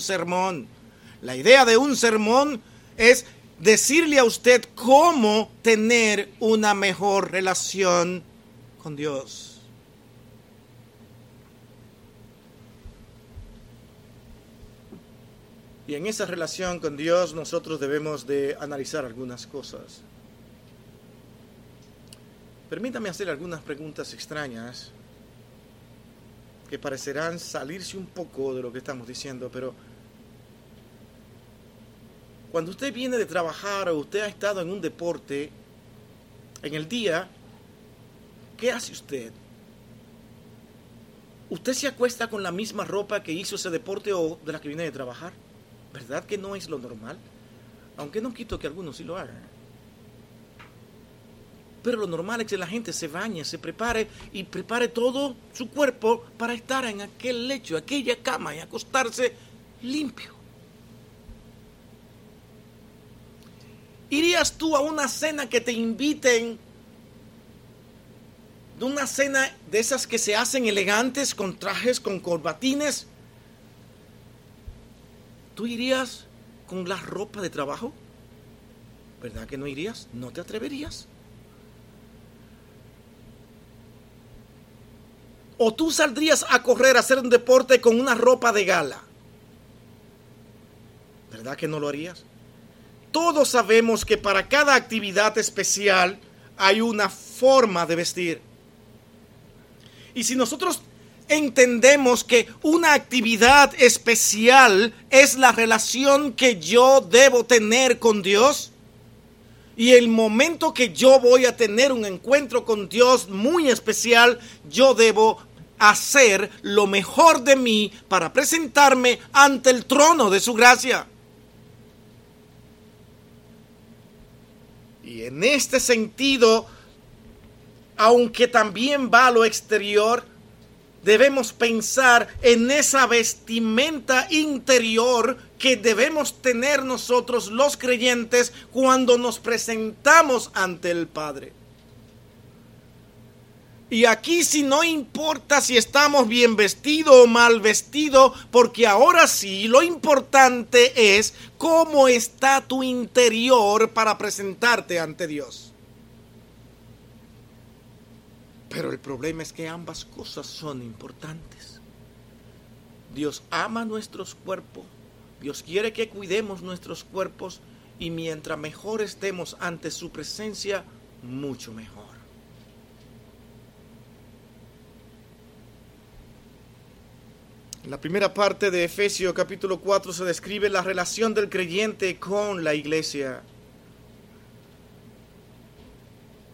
sermón. La idea de un sermón es decirle a usted cómo tener una mejor relación con Dios. Y en esa relación con Dios nosotros debemos de analizar algunas cosas. Permítame hacer algunas preguntas extrañas que parecerán salirse un poco de lo que estamos diciendo, pero cuando usted viene de trabajar o usted ha estado en un deporte, en el día, ¿qué hace usted? ¿Usted se acuesta con la misma ropa que hizo ese deporte o de la que viene de trabajar? ¿Verdad que no es lo normal? Aunque no quito que algunos sí lo hagan. Pero lo normal es que la gente se bañe, se prepare y prepare todo su cuerpo para estar en aquel lecho, aquella cama y acostarse limpio. ¿Irías tú a una cena que te inviten? De una cena de esas que se hacen elegantes, con trajes, con corbatines. ¿Tú irías con la ropa de trabajo? ¿Verdad que no irías? ¿No te atreverías? ¿O tú saldrías a correr a hacer un deporte con una ropa de gala? ¿Verdad que no lo harías? Todos sabemos que para cada actividad especial hay una forma de vestir. Y si nosotros entendemos que una actividad especial es la relación que yo debo tener con Dios, y el momento que yo voy a tener un encuentro con Dios muy especial, yo debo hacer lo mejor de mí para presentarme ante el trono de su gracia. Y en este sentido, aunque también va a lo exterior, debemos pensar en esa vestimenta interior que debemos tener nosotros los creyentes cuando nos presentamos ante el Padre. Y aquí si no importa si estamos bien vestidos o mal vestidos, porque ahora sí lo importante es cómo está tu interior para presentarte ante Dios. Pero el problema es que ambas cosas son importantes. Dios ama nuestros cuerpos, Dios quiere que cuidemos nuestros cuerpos y mientras mejor estemos ante su presencia, mucho mejor. En la primera parte de Efesios capítulo 4 se describe la relación del creyente con la iglesia.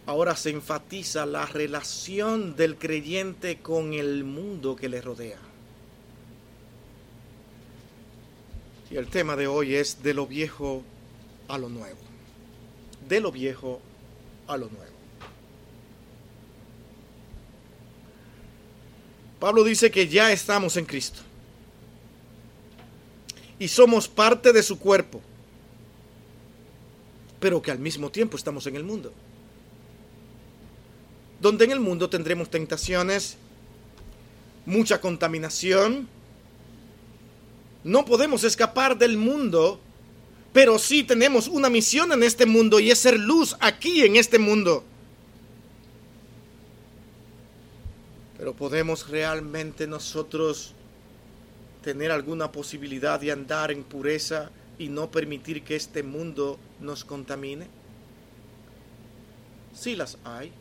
Ahora se enfatiza la relación del creyente con el mundo que le rodea. Y el tema de hoy es de lo viejo a lo nuevo. De lo viejo a lo nuevo. Pablo dice que ya estamos en Cristo y somos parte de su cuerpo, pero que al mismo tiempo estamos en el mundo. Donde en el mundo tendremos tentaciones, mucha contaminación. No podemos escapar del mundo, pero sí tenemos una misión en este mundo y es ser luz aquí en este mundo. Pero podemos realmente nosotros tener alguna posibilidad de andar en pureza y no permitir que este mundo nos contamine? Sí las hay.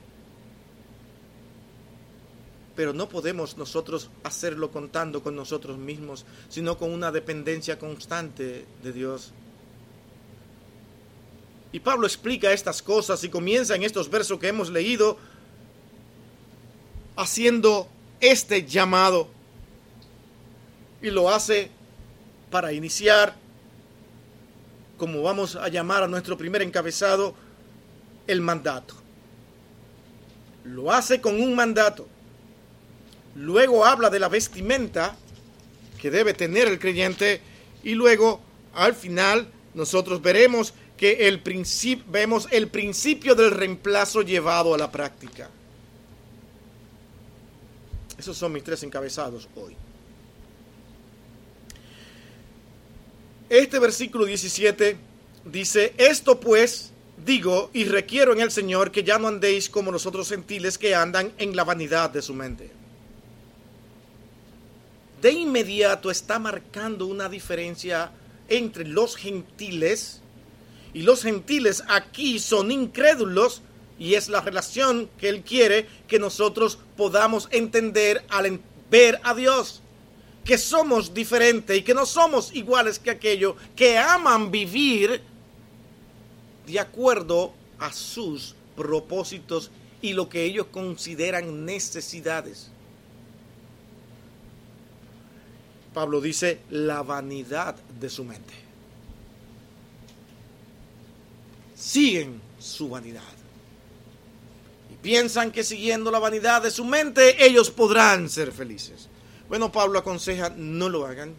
Pero no podemos nosotros hacerlo contando con nosotros mismos, sino con una dependencia constante de Dios. Y Pablo explica estas cosas y comienza en estos versos que hemos leído haciendo este llamado. Y lo hace para iniciar, como vamos a llamar a nuestro primer encabezado, el mandato. Lo hace con un mandato. Luego habla de la vestimenta que debe tener el creyente y luego al final nosotros veremos que el principio vemos el principio del reemplazo llevado a la práctica. Esos son mis tres encabezados hoy. Este versículo 17 dice, esto pues digo y requiero en el Señor que ya no andéis como los otros gentiles que andan en la vanidad de su mente. De inmediato está marcando una diferencia entre los gentiles y los gentiles aquí son incrédulos y es la relación que Él quiere que nosotros podamos entender al ver a Dios. Que somos diferentes y que no somos iguales que aquellos que aman vivir de acuerdo a sus propósitos y lo que ellos consideran necesidades. Pablo dice la vanidad de su mente. Siguen su vanidad. Piensan que siguiendo la vanidad de su mente ellos podrán ser felices. Bueno, Pablo aconseja, no lo hagan.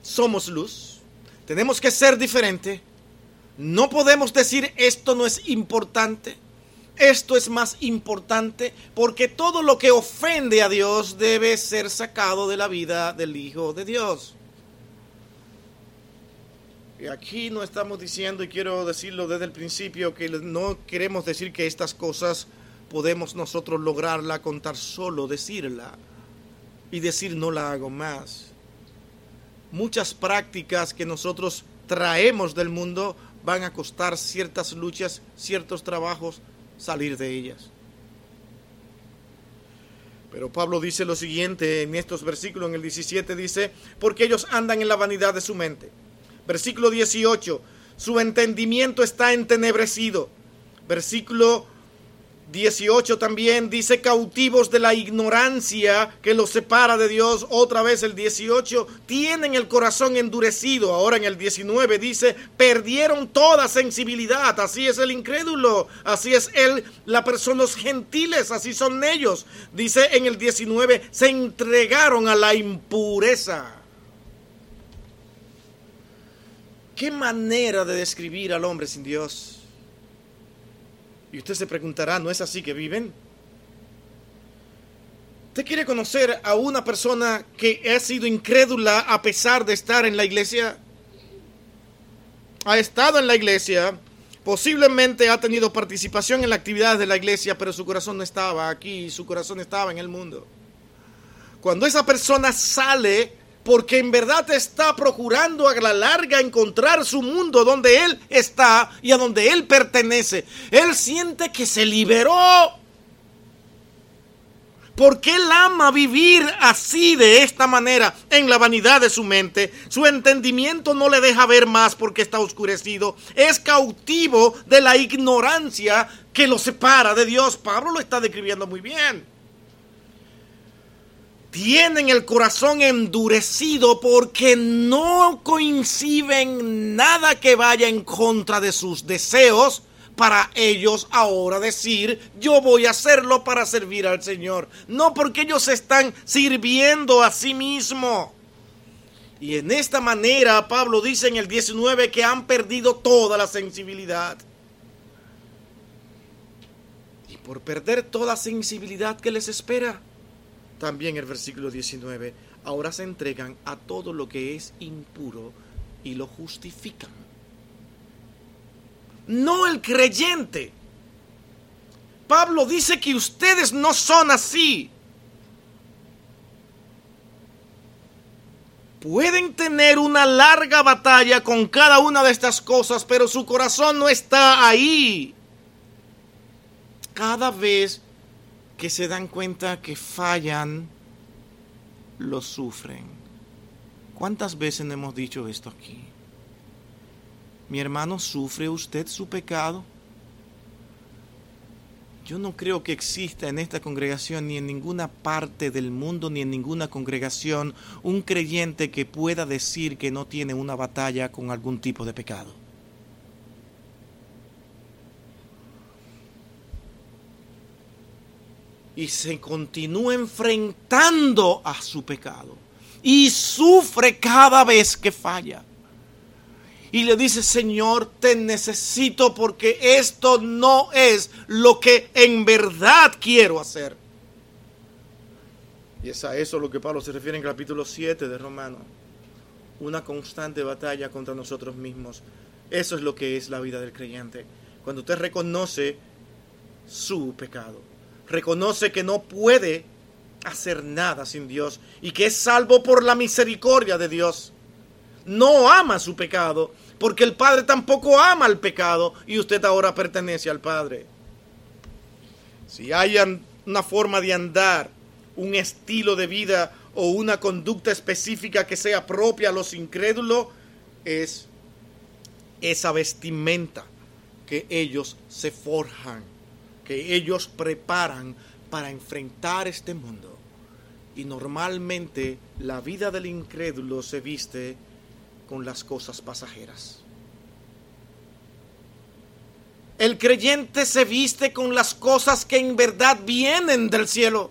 Somos luz. Tenemos que ser diferente. No podemos decir esto no es importante. Esto es más importante porque todo lo que ofende a Dios debe ser sacado de la vida del Hijo de Dios. Aquí no estamos diciendo, y quiero decirlo desde el principio, que no queremos decir que estas cosas podemos nosotros lograrla contar solo decirla y decir no la hago más. Muchas prácticas que nosotros traemos del mundo van a costar ciertas luchas, ciertos trabajos, salir de ellas. Pero Pablo dice lo siguiente en estos versículos, en el 17 dice, porque ellos andan en la vanidad de su mente. Versículo 18, su entendimiento está entenebrecido. Versículo 18 también dice cautivos de la ignorancia que los separa de Dios. Otra vez el 18 tienen el corazón endurecido. Ahora en el 19 dice perdieron toda sensibilidad. Así es el incrédulo. Así es él, la persona, los gentiles. Así son ellos. Dice en el 19 se entregaron a la impureza. ¿Qué manera de describir al hombre sin Dios? Y usted se preguntará, ¿no es así que viven? ¿Usted quiere conocer a una persona que ha sido incrédula a pesar de estar en la iglesia? Ha estado en la iglesia, posiblemente ha tenido participación en las actividades de la iglesia, pero su corazón no estaba aquí, su corazón estaba en el mundo. Cuando esa persona sale porque en verdad está procurando a la larga encontrar su mundo donde él está y a donde él pertenece. Él siente que se liberó. Porque él ama vivir así, de esta manera, en la vanidad de su mente. Su entendimiento no le deja ver más porque está oscurecido. Es cautivo de la ignorancia que lo separa de Dios. Pablo lo está describiendo muy bien tienen el corazón endurecido porque no coinciden nada que vaya en contra de sus deseos para ellos ahora decir, yo voy a hacerlo para servir al Señor. No porque ellos están sirviendo a sí mismo. Y en esta manera Pablo dice en el 19 que han perdido toda la sensibilidad. Y por perder toda sensibilidad que les espera, también el versículo 19, ahora se entregan a todo lo que es impuro y lo justifican. No el creyente. Pablo dice que ustedes no son así. Pueden tener una larga batalla con cada una de estas cosas, pero su corazón no está ahí. Cada vez que se dan cuenta que fallan, lo sufren. ¿Cuántas veces hemos dicho esto aquí? Mi hermano, ¿sufre usted su pecado? Yo no creo que exista en esta congregación ni en ninguna parte del mundo ni en ninguna congregación un creyente que pueda decir que no tiene una batalla con algún tipo de pecado. Y se continúa enfrentando a su pecado y sufre cada vez que falla. Y le dice, Señor, te necesito porque esto no es lo que en verdad quiero hacer. Y es a eso lo que Pablo se refiere en el capítulo 7 de Romanos. una constante batalla contra nosotros mismos. Eso es lo que es la vida del creyente. Cuando usted reconoce su pecado, reconoce que no puede hacer nada sin Dios y que es salvo por la misericordia de Dios. No ama su pecado, porque el Padre tampoco ama el pecado y usted ahora pertenece al Padre. Si hay una forma de andar, un estilo de vida o una conducta específica que sea propia a los incrédulos, es esa vestimenta que ellos se forjan, que ellos preparan para enfrentar este mundo. Y normalmente la vida del incrédulo se viste con las cosas pasajeras. El creyente se viste con las cosas que en verdad vienen del cielo.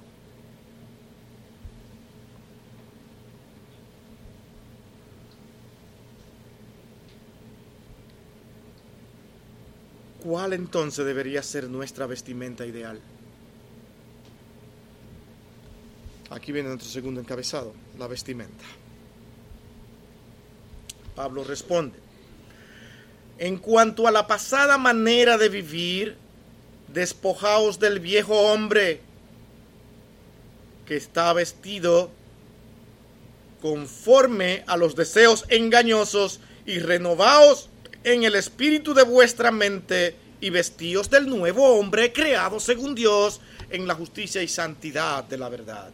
¿Cuál entonces debería ser nuestra vestimenta ideal? Aquí viene nuestro segundo encabezado, la vestimenta. Pablo responde, en cuanto a la pasada manera de vivir, despojaos del viejo hombre que está vestido conforme a los deseos engañosos y renovaos en el espíritu de vuestra mente y vestíos del nuevo hombre creado según Dios en la justicia y santidad de la verdad.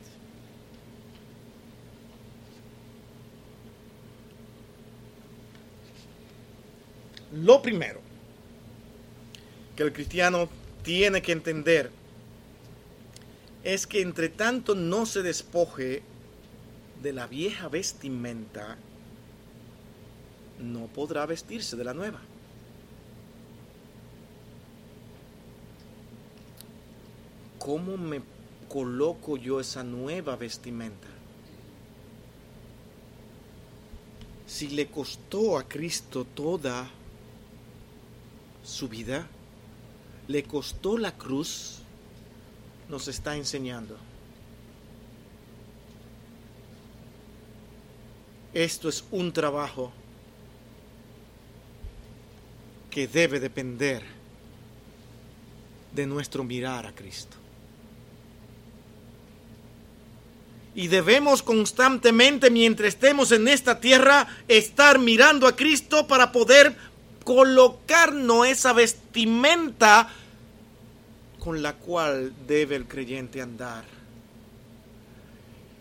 Lo primero que el cristiano tiene que entender es que entre tanto no se despoje de la vieja vestimenta, no podrá vestirse de la nueva. ¿Cómo me coloco yo esa nueva vestimenta? Si le costó a Cristo toda su vida, le costó la cruz, nos está enseñando. Esto es un trabajo que debe depender de nuestro mirar a Cristo. Y debemos constantemente, mientras estemos en esta tierra, estar mirando a Cristo para poder colocarnos esa vestimenta con la cual debe el creyente andar.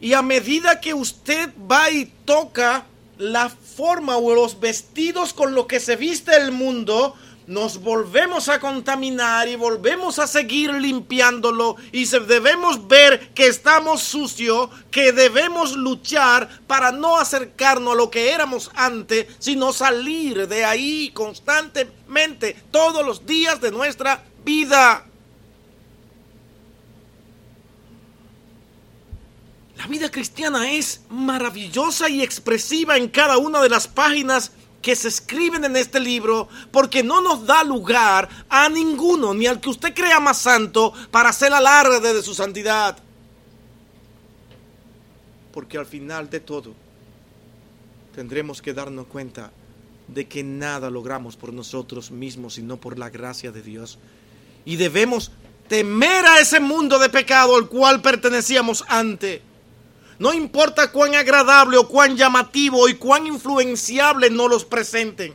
Y a medida que usted va y toca la forma o los vestidos con los que se viste el mundo, nos volvemos a contaminar y volvemos a seguir limpiándolo y debemos ver que estamos sucios, que debemos luchar para no acercarnos a lo que éramos antes, sino salir de ahí constantemente todos los días de nuestra vida. La vida cristiana es maravillosa y expresiva en cada una de las páginas que se escriben en este libro porque no nos da lugar a ninguno, ni al que usted crea más santo, para hacer alarde de su santidad. Porque al final de todo tendremos que darnos cuenta de que nada logramos por nosotros mismos, sino por la gracia de Dios. Y debemos temer a ese mundo de pecado al cual pertenecíamos antes no importa cuán agradable o cuán llamativo y cuán influenciable no los presenten.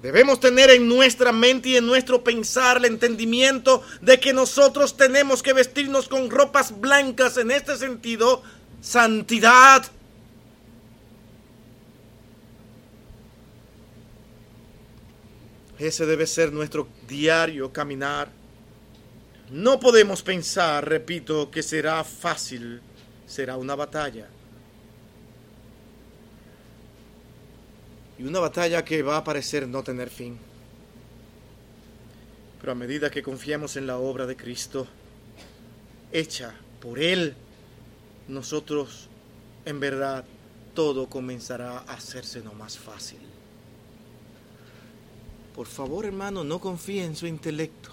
Debemos tener en nuestra mente y en nuestro pensar el entendimiento de que nosotros tenemos que vestirnos con ropas blancas en este sentido, santidad. Ese debe ser nuestro diario caminar. No podemos pensar, repito, que será fácil, será una batalla. Y una batalla que va a parecer no tener fin. Pero a medida que confiamos en la obra de Cristo, hecha por Él, nosotros, en verdad, todo comenzará a hacerse no más fácil. Por favor, hermano, no confíe en su intelecto.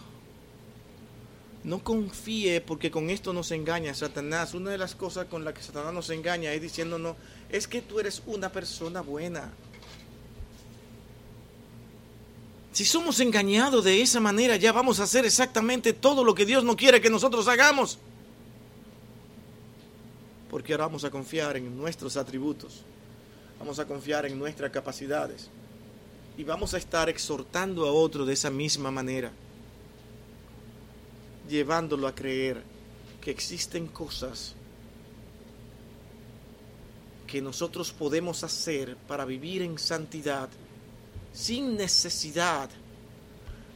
No confíe porque con esto nos engaña Satanás. Una de las cosas con las que Satanás nos engaña es diciéndonos, es que tú eres una persona buena. Si somos engañados de esa manera, ya vamos a hacer exactamente todo lo que Dios no quiere que nosotros hagamos. Porque ahora vamos a confiar en nuestros atributos, vamos a confiar en nuestras capacidades y vamos a estar exhortando a otro de esa misma manera, llevándolo a creer que existen cosas que nosotros podemos hacer para vivir en santidad sin necesidad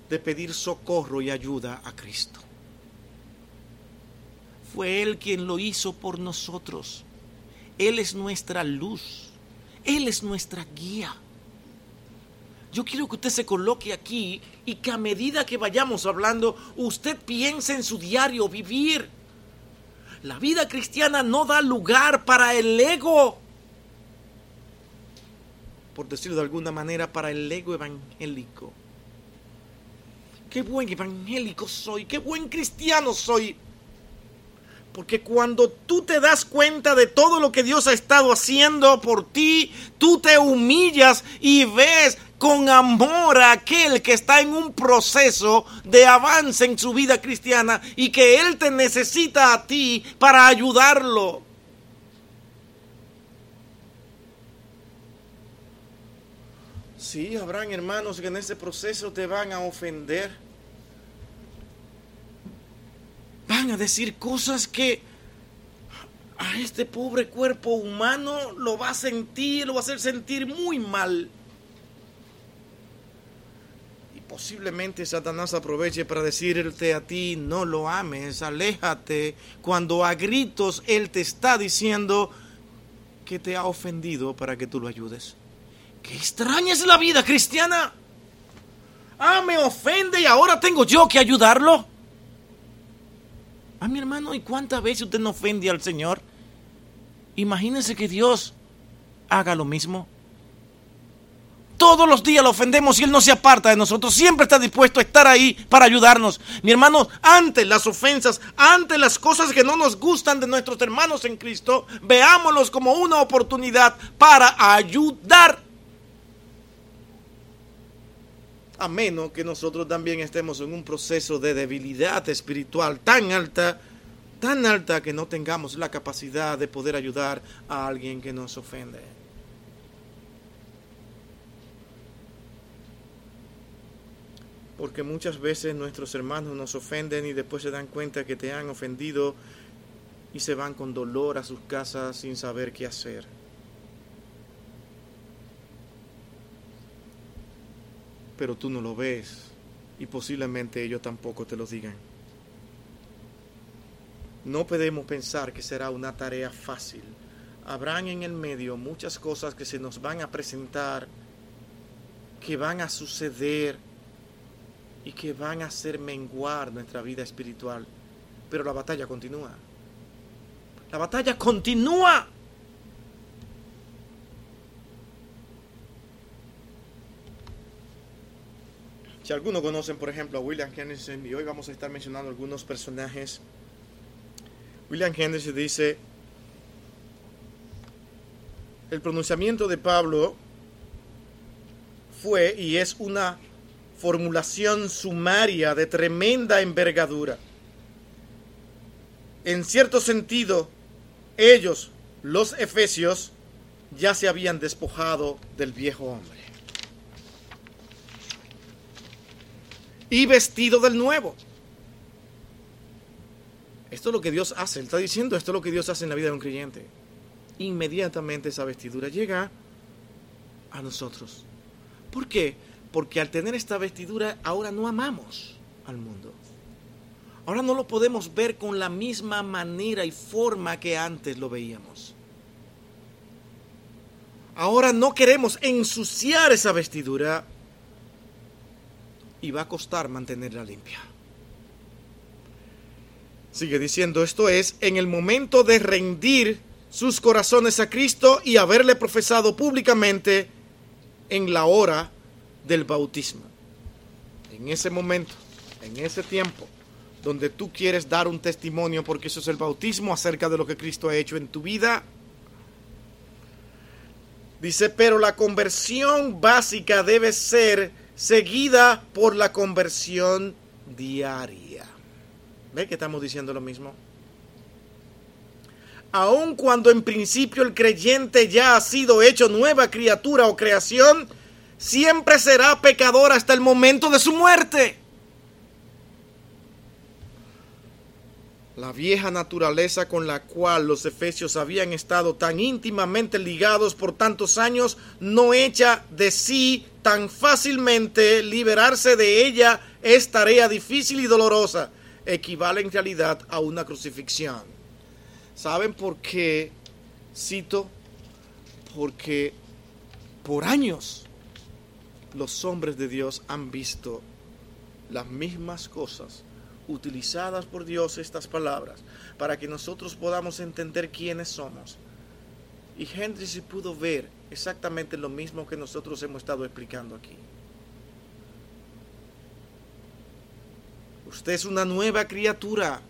de pedir socorro y ayuda a Cristo. Fue Él quien lo hizo por nosotros. Él es nuestra luz. Él es nuestra guía. Yo quiero que usted se coloque aquí y que a medida que vayamos hablando, usted piense en su diario vivir. La vida cristiana no da lugar para el ego por decirlo de alguna manera, para el ego evangélico. Qué buen evangélico soy, qué buen cristiano soy. Porque cuando tú te das cuenta de todo lo que Dios ha estado haciendo por ti, tú te humillas y ves con amor a aquel que está en un proceso de avance en su vida cristiana y que Él te necesita a ti para ayudarlo. Sí, habrán hermanos que en ese proceso te van a ofender. Van a decir cosas que a este pobre cuerpo humano lo va a sentir, lo va a hacer sentir muy mal. Posiblemente Satanás aproveche para decirte a ti, no lo ames, aléjate, cuando a gritos Él te está diciendo que te ha ofendido para que tú lo ayudes. Qué extraña es la vida cristiana. Ah, me ofende y ahora tengo yo que ayudarlo. Ah, mi hermano, ¿y cuántas veces usted no ofende al Señor? Imagínese que Dios haga lo mismo. Todos los días lo ofendemos y Él no se aparta de nosotros. Siempre está dispuesto a estar ahí para ayudarnos. Mi hermano, ante las ofensas, ante las cosas que no nos gustan de nuestros hermanos en Cristo, veámoslos como una oportunidad para ayudar a menos que nosotros también estemos en un proceso de debilidad espiritual tan alta, tan alta que no tengamos la capacidad de poder ayudar a alguien que nos ofende. Porque muchas veces nuestros hermanos nos ofenden y después se dan cuenta que te han ofendido y se van con dolor a sus casas sin saber qué hacer. pero tú no lo ves y posiblemente ellos tampoco te lo digan. No podemos pensar que será una tarea fácil. Habrán en el medio muchas cosas que se nos van a presentar, que van a suceder y que van a hacer menguar nuestra vida espiritual. Pero la batalla continúa. La batalla continúa. Si algunos conocen, por ejemplo, a William Henderson, y hoy vamos a estar mencionando algunos personajes, William Henderson dice, el pronunciamiento de Pablo fue y es una formulación sumaria de tremenda envergadura. En cierto sentido, ellos, los efesios, ya se habían despojado del viejo hombre. y vestido del nuevo. Esto es lo que Dios hace. Él está diciendo, esto es lo que Dios hace en la vida de un creyente. Inmediatamente esa vestidura llega a nosotros. ¿Por qué? Porque al tener esta vestidura ahora no amamos al mundo. Ahora no lo podemos ver con la misma manera y forma que antes lo veíamos. Ahora no queremos ensuciar esa vestidura y va a costar mantenerla limpia. Sigue diciendo, esto es, en el momento de rendir sus corazones a Cristo y haberle profesado públicamente en la hora del bautismo. En ese momento, en ese tiempo, donde tú quieres dar un testimonio, porque eso es el bautismo acerca de lo que Cristo ha hecho en tu vida, Dice, pero la conversión básica debe ser seguida por la conversión diaria. ¿Ve que estamos diciendo lo mismo? Aun cuando en principio el creyente ya ha sido hecho nueva criatura o creación, siempre será pecador hasta el momento de su muerte. La vieja naturaleza con la cual los efesios habían estado tan íntimamente ligados por tantos años no echa de sí tan fácilmente, liberarse de ella es tarea difícil y dolorosa, equivale en realidad a una crucifixión. ¿Saben por qué cito? Porque por años los hombres de Dios han visto las mismas cosas utilizadas por Dios estas palabras para que nosotros podamos entender quiénes somos. Y Henry se pudo ver exactamente lo mismo que nosotros hemos estado explicando aquí. Usted es una nueva criatura.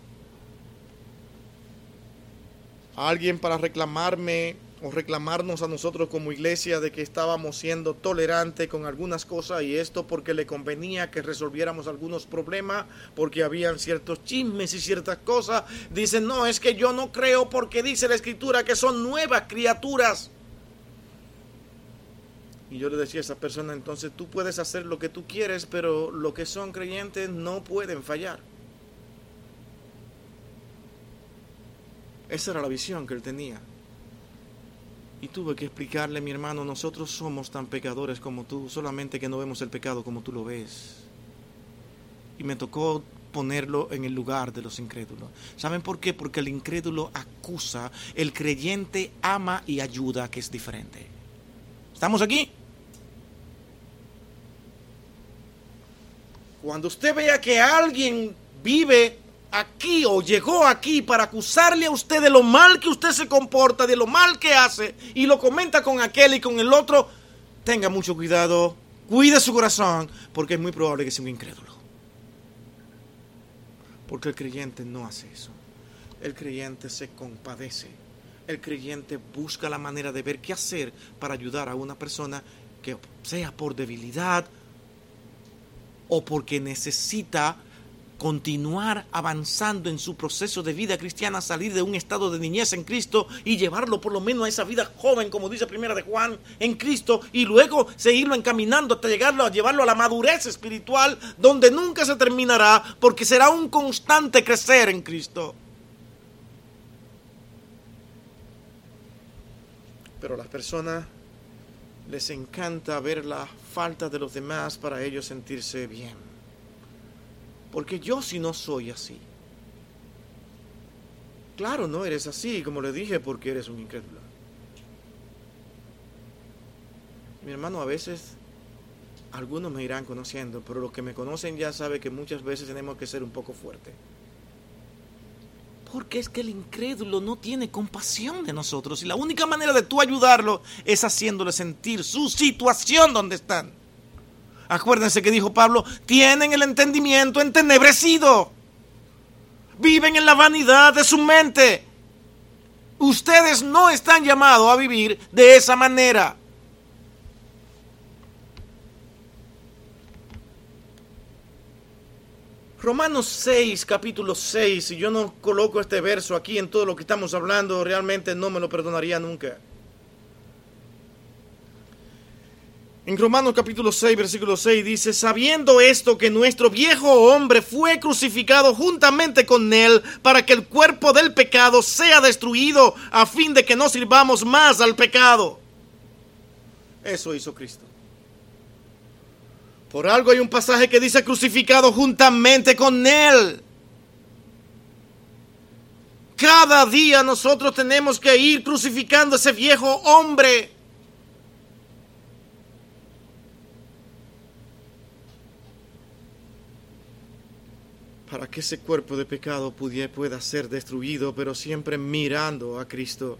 Alguien para reclamarme o reclamarnos a nosotros como iglesia de que estábamos siendo tolerantes con algunas cosas y esto porque le convenía que resolviéramos algunos problemas, porque habían ciertos chismes y ciertas cosas. Dicen, no, es que yo no creo porque dice la escritura que son nuevas criaturas. Y yo le decía a esa persona, entonces tú puedes hacer lo que tú quieres, pero los que son creyentes no pueden fallar. Esa era la visión que él tenía. Y tuve que explicarle, mi hermano, nosotros somos tan pecadores como tú, solamente que no vemos el pecado como tú lo ves. Y me tocó ponerlo en el lugar de los incrédulos. ¿Saben por qué? Porque el incrédulo acusa, el creyente ama y ayuda, que es diferente. ¿Estamos aquí? Cuando usted vea que alguien vive aquí o llegó aquí para acusarle a usted de lo mal que usted se comporta, de lo mal que hace, y lo comenta con aquel y con el otro, tenga mucho cuidado, cuide su corazón, porque es muy probable que sea un incrédulo. Porque el creyente no hace eso. El creyente se compadece. El creyente busca la manera de ver qué hacer para ayudar a una persona que sea por debilidad o porque necesita continuar avanzando en su proceso de vida cristiana, salir de un estado de niñez en Cristo y llevarlo por lo menos a esa vida joven, como dice primera de Juan, en Cristo, y luego seguirlo encaminando hasta llegarlo a llevarlo a la madurez espiritual, donde nunca se terminará, porque será un constante crecer en Cristo. Pero a las personas les encanta ver la falta de los demás para ellos sentirse bien. Porque yo si no soy así. Claro, no eres así, como le dije, porque eres un incrédulo. Mi hermano, a veces algunos me irán conociendo, pero los que me conocen ya saben que muchas veces tenemos que ser un poco fuertes. Porque es que el incrédulo no tiene compasión de nosotros y la única manera de tú ayudarlo es haciéndole sentir su situación donde están. Acuérdense que dijo Pablo, tienen el entendimiento entenebrecido. Viven en la vanidad de su mente. Ustedes no están llamados a vivir de esa manera. Romanos 6, capítulo 6, si yo no coloco este verso aquí en todo lo que estamos hablando, realmente no me lo perdonaría nunca. En Romanos capítulo 6, versículo 6 dice, sabiendo esto que nuestro viejo hombre fue crucificado juntamente con él para que el cuerpo del pecado sea destruido a fin de que no sirvamos más al pecado. Eso hizo Cristo. Por algo hay un pasaje que dice crucificado juntamente con él. Cada día nosotros tenemos que ir crucificando ese viejo hombre. Para que ese cuerpo de pecado pueda ser destruido, pero siempre mirando a Cristo.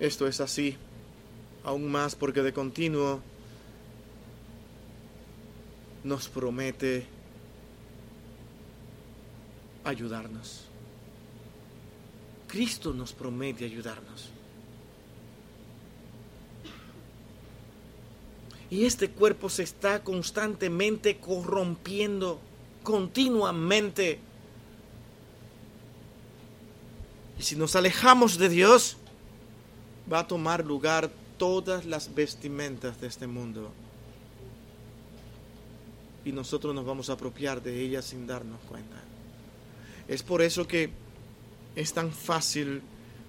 Esto es así, aún más porque de continuo nos promete ayudarnos. Cristo nos promete ayudarnos. Y este cuerpo se está constantemente corrompiendo, continuamente. Y si nos alejamos de Dios, va a tomar lugar todas las vestimentas de este mundo. Y nosotros nos vamos a apropiar de ellas sin darnos cuenta. Es por eso que es tan fácil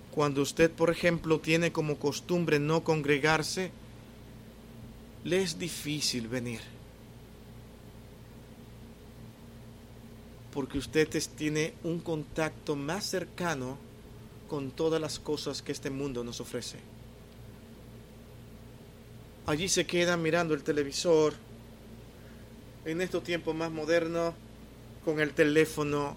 cuando usted, por ejemplo, tiene como costumbre no congregarse, le es difícil venir. Porque usted tiene un contacto más cercano con todas las cosas que este mundo nos ofrece. Allí se queda mirando el televisor, en estos tiempos más modernos, con el teléfono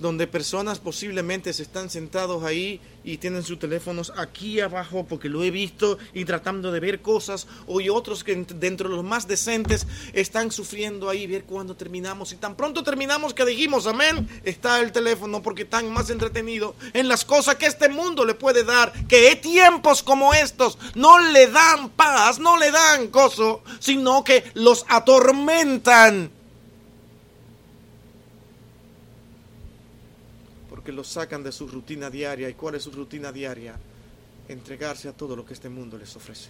donde personas posiblemente se están sentados ahí y tienen sus teléfonos aquí abajo porque lo he visto y tratando de ver cosas, o otros que dentro de los más decentes están sufriendo ahí ver cuándo terminamos y tan pronto terminamos que dijimos amén, está el teléfono porque están más entretenidos en las cosas que este mundo le puede dar, que tiempos como estos no le dan paz, no le dan gozo, sino que los atormentan. Porque lo sacan de su rutina diaria. ¿Y cuál es su rutina diaria? Entregarse a todo lo que este mundo les ofrece.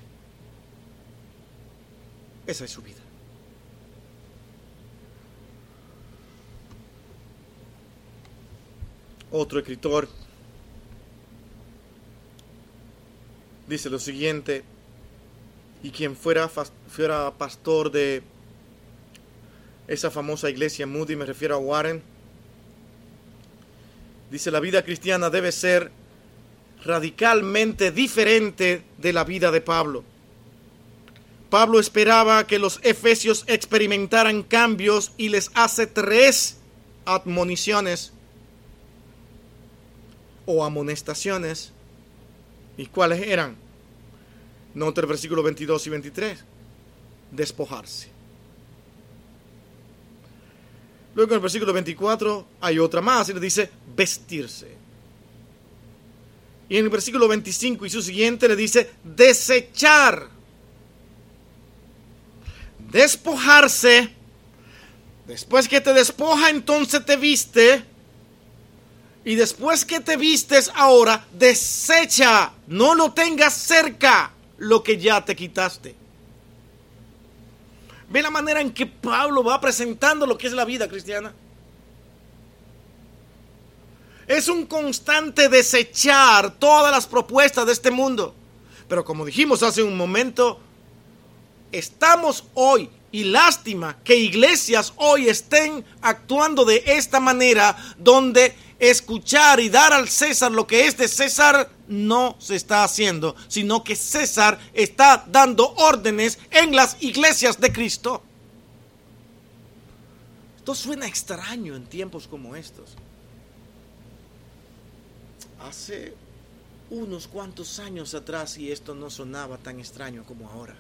Esa es su vida. Otro escritor dice lo siguiente, y quien fuera, fuera pastor de esa famosa iglesia Moody, me refiero a Warren, Dice, la vida cristiana debe ser radicalmente diferente de la vida de Pablo. Pablo esperaba que los efesios experimentaran cambios y les hace tres admoniciones o amonestaciones. ¿Y cuáles eran? Nota el versículo 22 y 23. Despojarse. Luego en el versículo 24 hay otra más y le dice vestirse. Y en el versículo 25 y su siguiente le dice desechar. Despojarse. Después que te despoja, entonces te viste. Y después que te vistes ahora, desecha. No lo tengas cerca lo que ya te quitaste. Ve la manera en que Pablo va presentando lo que es la vida cristiana. Es un constante desechar todas las propuestas de este mundo. Pero como dijimos hace un momento, estamos hoy, y lástima que iglesias hoy estén actuando de esta manera, donde escuchar y dar al César lo que es de César no se está haciendo, sino que César está dando órdenes en las iglesias de Cristo. Esto suena extraño en tiempos como estos. Hace unos cuantos años atrás y esto no sonaba tan extraño como ahora.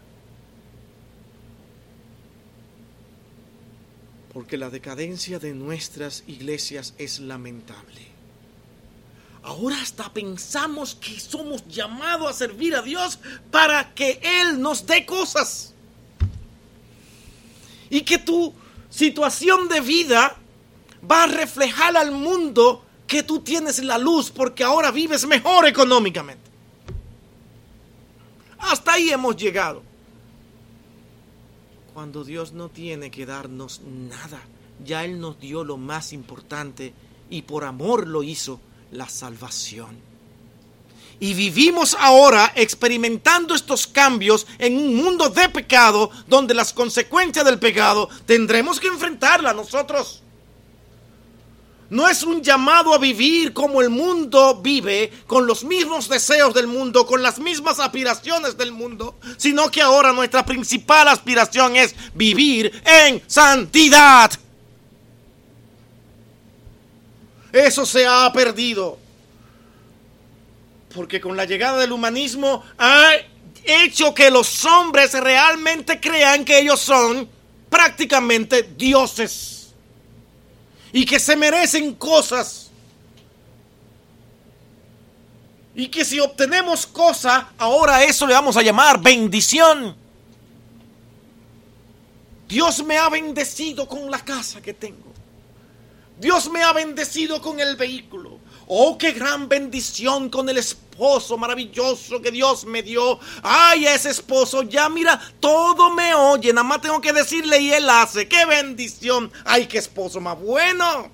porque la decadencia de nuestras iglesias es lamentable. Ahora hasta pensamos que somos llamados a servir a Dios para que Él nos dé cosas. Y que tu situación de vida va a reflejar al mundo que tú tienes la luz porque ahora vives mejor económicamente. Hasta ahí hemos llegado cuando Dios no tiene que darnos nada. Ya Él nos dio lo más importante y por amor lo hizo, la salvación. Y vivimos ahora experimentando estos cambios en un mundo de pecado donde las consecuencias del pecado tendremos que enfrentarlas nosotros. No es un llamado a vivir como el mundo vive, con los mismos deseos del mundo, con las mismas aspiraciones del mundo, sino que ahora nuestra principal aspiración es vivir en santidad. Eso se ha perdido. Porque con la llegada del humanismo ha hecho que los hombres realmente crean que ellos son prácticamente dioses y que se merecen cosas. Y que si obtenemos cosa, ahora eso le vamos a llamar bendición. Dios me ha bendecido con la casa que tengo. Dios me ha bendecido con el vehículo. Oh, qué gran bendición con el esposo maravilloso que Dios me dio. Ay, ese esposo, ya mira, todo me oye. Nada más tengo que decirle y él hace. Qué bendición. Ay, qué esposo más bueno.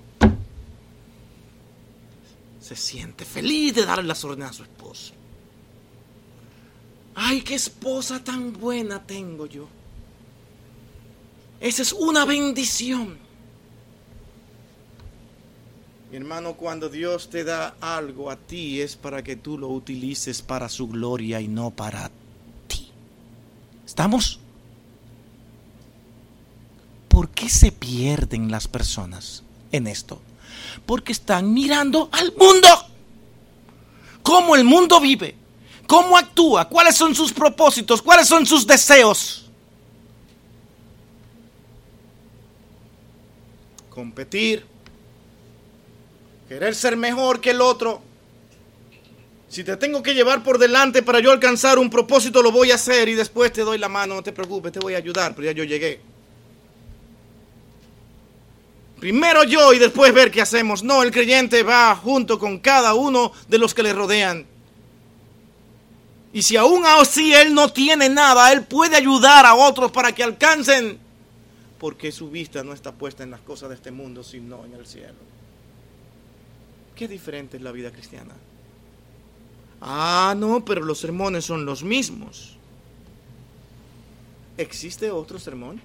Se siente feliz de darle las órdenes a su esposo. Ay, qué esposa tan buena tengo yo. Esa es una bendición. Mi hermano, cuando Dios te da algo a ti es para que tú lo utilices para su gloria y no para ti. ¿Estamos? ¿Por qué se pierden las personas en esto? Porque están mirando al mundo. Cómo el mundo vive. Cómo actúa. Cuáles son sus propósitos. Cuáles son sus deseos. Competir querer ser mejor que el otro. Si te tengo que llevar por delante para yo alcanzar un propósito, lo voy a hacer y después te doy la mano, no te preocupes, te voy a ayudar, pero ya yo llegué. Primero yo y después ver qué hacemos. No, el creyente va junto con cada uno de los que le rodean. Y si aún así él no tiene nada, él puede ayudar a otros para que alcancen. Porque su vista no está puesta en las cosas de este mundo, sino en el cielo. Qué diferente es la vida cristiana. Ah, no, pero los sermones son los mismos. ¿Existe otro sermón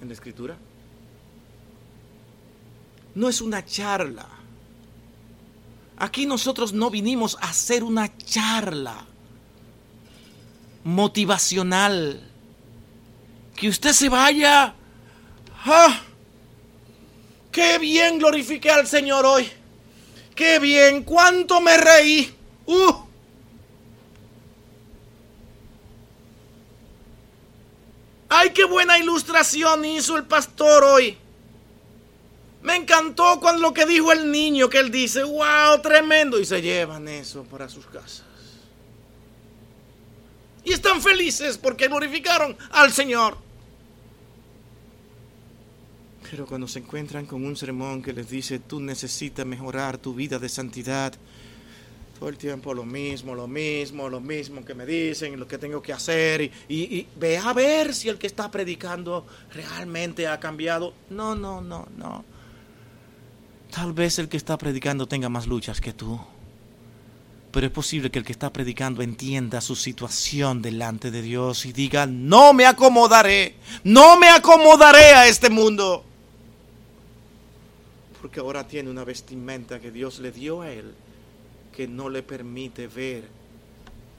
en la escritura? No es una charla. Aquí nosotros no vinimos a hacer una charla motivacional. Que usted se vaya. ¡Ah! ¡Qué bien glorifiqué al Señor hoy! Qué bien, cuánto me reí. Uh. Ay, qué buena ilustración hizo el pastor hoy. Me encantó cuando lo que dijo el niño, que él dice, wow, tremendo, y se llevan eso para sus casas. Y están felices porque glorificaron al Señor. Pero cuando se encuentran con un sermón que les dice, tú necesitas mejorar tu vida de santidad, todo el tiempo lo mismo, lo mismo, lo mismo que me dicen, lo que tengo que hacer, y, y, ve a ver si el que está predicando realmente ha cambiado. No, no, no, no. Tal vez el que está predicando tenga más luchas que tú. Pero es posible que el que está predicando entienda su situación delante de Dios y diga, no me acomodaré, no me acomodaré a este mundo porque ahora tiene una vestimenta que Dios le dio a él que no le permite ver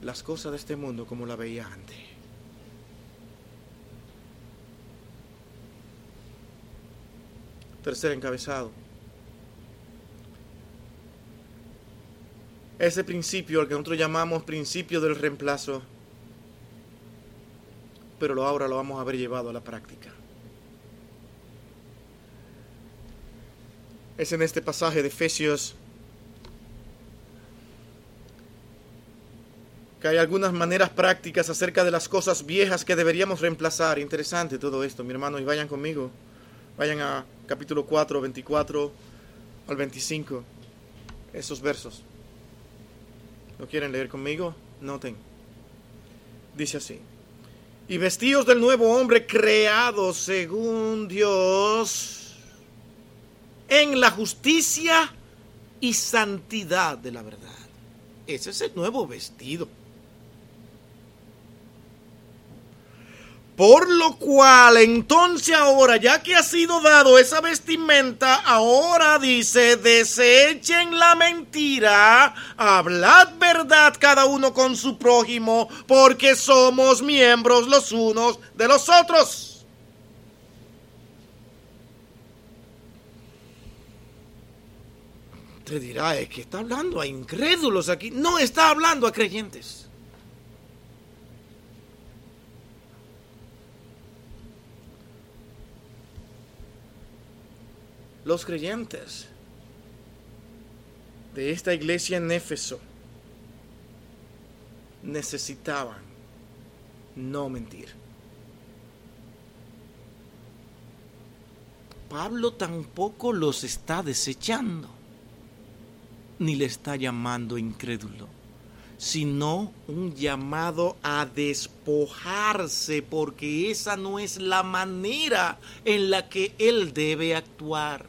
las cosas de este mundo como la veía antes. Tercer encabezado. Ese principio, al que nosotros llamamos principio del reemplazo, pero ahora lo vamos a haber llevado a la práctica. Es en este pasaje de Efesios que hay algunas maneras prácticas acerca de las cosas viejas que deberíamos reemplazar. Interesante todo esto, mi hermano, y vayan conmigo. Vayan a capítulo 4, 24 al 25, esos versos. ¿Lo quieren leer conmigo? Noten. Dice así. Y vestidos del nuevo hombre creado según Dios en la justicia y santidad de la verdad. Ese es el nuevo vestido. Por lo cual, entonces ahora, ya que ha sido dado esa vestimenta, ahora dice, desechen la mentira, hablad verdad cada uno con su prójimo, porque somos miembros los unos de los otros. Dirá, es que está hablando a incrédulos aquí. No está hablando a creyentes. Los creyentes de esta iglesia en Éfeso necesitaban no mentir. Pablo tampoco los está desechando, ni le está llamando incrédulo, sino un llamado a despojarse, porque esa no es la manera en la que él debe actuar.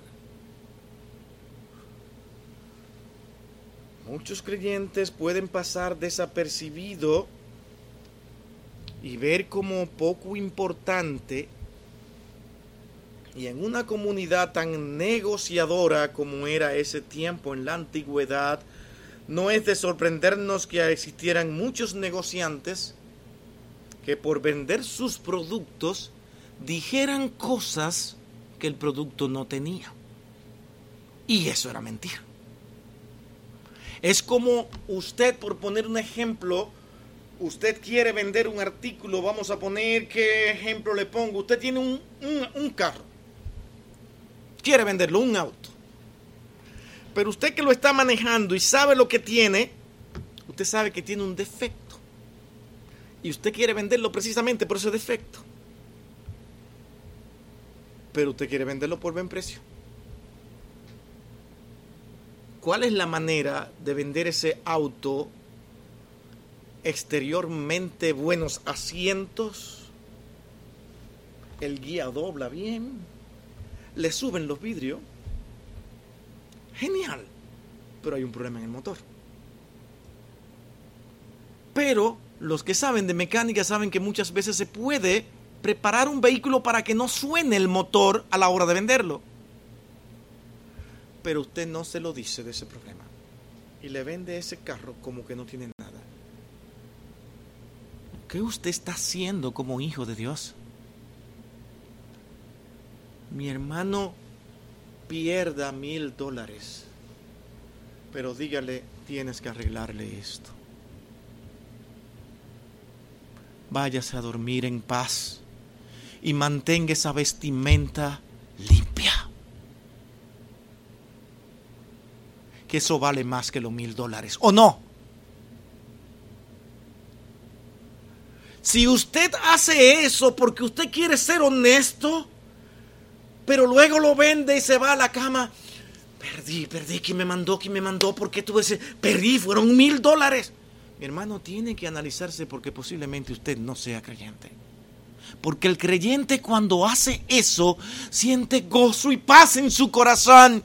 Muchos creyentes pueden pasar desapercibido y ver como poco importante y en una comunidad tan negociadora como era ese tiempo en la antigüedad, no es de sorprendernos que existieran muchos negociantes que por vender sus productos dijeran cosas que el producto no tenía. Y eso era mentira. Es como usted, por poner un ejemplo, usted quiere vender un artículo, vamos a poner qué ejemplo le pongo. Usted tiene un, un, carro, quiere venderlo, un auto. Pero usted que lo está manejando y sabe lo que tiene, usted sabe que tiene un defecto. Y usted quiere venderlo precisamente por ese defecto. Pero usted quiere venderlo por buen precio. ¿Cuál es la manera de vender ese auto exteriormente buenos asientos? El guía dobla bien, le suben los vidrios. Genial, pero hay un problema en el motor. Pero los que saben de mecánica saben que muchas veces se puede preparar un vehículo para que no suene el motor a la hora de venderlo pero usted no se lo dice de ese problema. Y le vende ese carro como que no tiene nada. ¿Qué usted está haciendo como hijo de Dios? Mi hermano pierda mil dólares, pero dígale, tienes que arreglarle esto. Váyase a dormir en paz y mantenga esa vestimenta limpia. que eso vale más que los mil dólares. ¿O no? Si usted hace eso porque usted quiere ser honesto, pero luego lo vende y se va a la cama, perdí, perdí, ¿quién me mandó? ¿Quién me mandó? ¿Por qué tuve ese? Perdí, fueron mil dólares. Mi hermano tiene que analizarse porque posiblemente usted no sea creyente. Porque el creyente cuando hace eso siente gozo y paz en su corazón.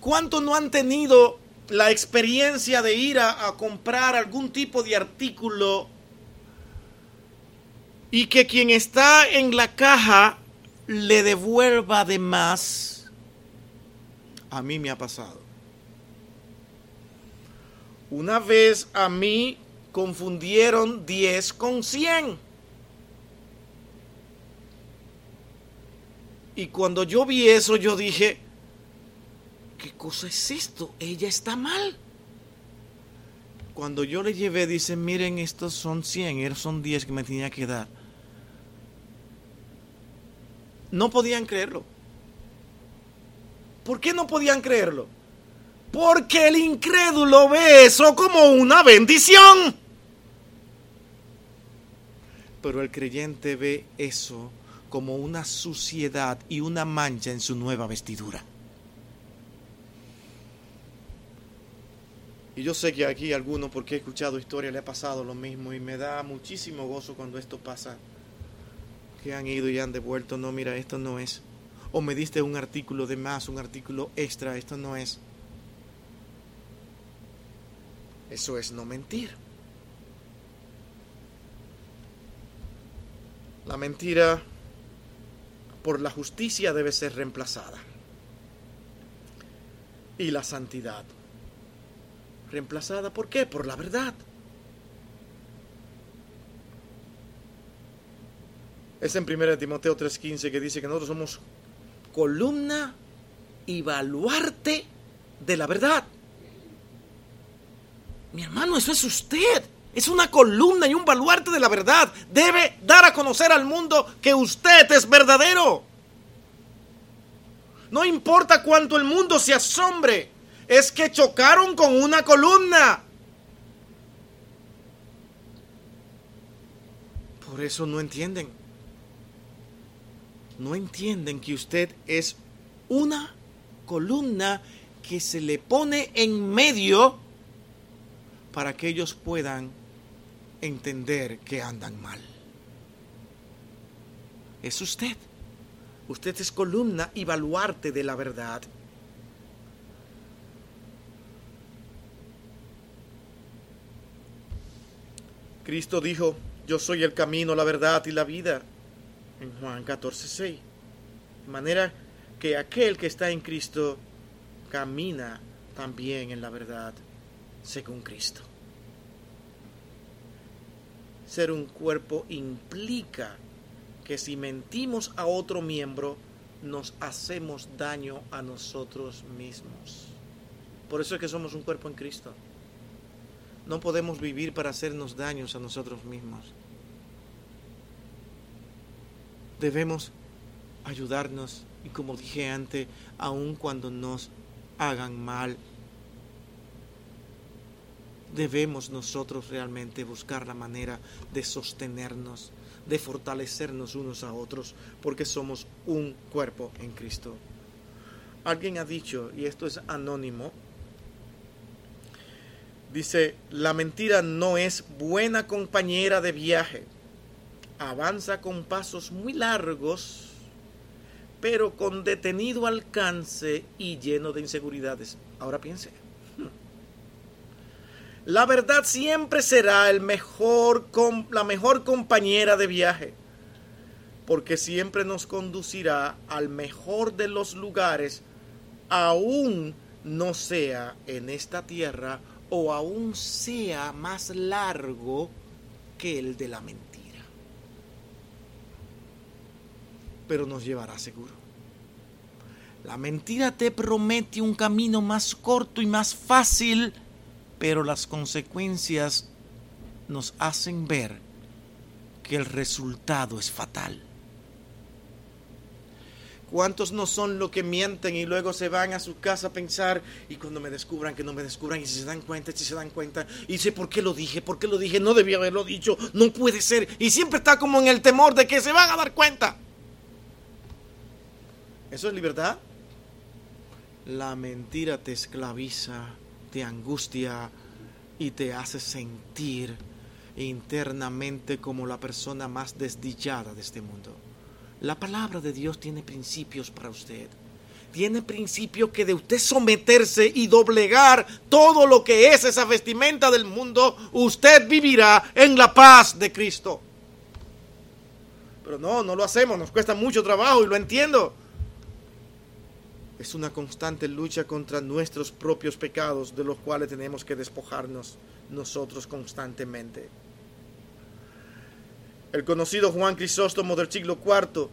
¿Cuántos no han tenido la experiencia de ir a, comprar algún tipo de artículo y que quien está en la caja le devuelva de más? A mí me ha pasado. Una vez a mí confundieron 10 con 100. Y cuando yo vi eso, yo dije, ¿qué cosa es esto? Ella está mal. Cuando yo le llevé, dice, miren, estos son 100, estos son 10 que me tenía que dar. No podían creerlo. ¿Por qué no podían creerlo? Porque el incrédulo ve eso como una bendición. Pero el creyente ve eso como una suciedad y una mancha en su nueva vestidura. Y yo sé que aquí algunos, porque he escuchado historias, le ha pasado lo mismo y me da muchísimo gozo cuando esto pasa. Que han ido y han devuelto, no, mira, esto no es. O me diste un artículo de más, un artículo extra, esto no es. Eso es no mentir. La mentira por la justicia debe ser reemplazada. Y la santidad reemplazada. ¿Por qué? Por la verdad. Es en 1 Timoteo 3:15 que dice que nosotros somos columna y baluarte de la verdad. Mi hermano, eso es usted. Es una columna y un baluarte de la verdad. Debe dar a conocer al mundo que usted es verdadero. No importa cuánto el mundo se asombre, es que chocaron con una columna. Por eso no entienden. No entienden que usted es una columna que se le pone en medio para que ellos puedan entender que andan mal. Es usted. Usted es columna y baluarte de la verdad. Cristo dijo, yo soy el camino, la verdad y la vida, Juan 14, 6. De manera que aquel que está en Cristo camina también en la verdad según Cristo. Ser un cuerpo implica que si mentimos a otro miembro, nos hacemos daño a nosotros mismos. Por eso es que somos un cuerpo en Cristo. No podemos vivir para hacernos daños a nosotros mismos. Debemos ayudarnos y como dije antes, aun cuando nos hagan mal, debemos nosotros realmente buscar la manera de sostenernos, de fortalecernos unos a otros, porque somos un cuerpo en Cristo. Alguien ha dicho, y esto es anónimo, dice, la mentira no es buena compañera de viaje, avanza con pasos muy largos, pero con detenido alcance y lleno de inseguridades. Ahora piense. La verdad siempre será el mejor, la mejor compañera de viaje, porque siempre nos conducirá al mejor de los lugares, aún no sea en esta tierra o aún sea más largo que el de la mentira. Pero nos llevará seguro. La mentira te promete un camino más corto y más fácil pero las consecuencias nos hacen ver que el resultado es fatal. ¿Cuántos no son los que mienten y luego se van a su casa a pensar y cuando me descubran que no me descubran y si se dan cuenta, si se dan cuenta y dice, ¿por qué lo dije? ¿Por qué lo dije? No debía haberlo dicho, no puede ser y siempre está como en el temor de que se van a dar cuenta. ¿Eso es libertad? La mentira te esclaviza te angustia y te hace sentir internamente como la persona más desdichada de este mundo. La palabra de Dios tiene principios para usted. Tiene principio que de usted someterse y doblegar todo lo que es esa vestimenta del mundo, usted vivirá en la paz de Cristo. Pero no, no lo hacemos, nos cuesta mucho trabajo y lo entiendo es una constante lucha contra nuestros propios pecados de los cuales tenemos que despojarnos nosotros constantemente. El conocido Juan Crisóstomo del siglo IV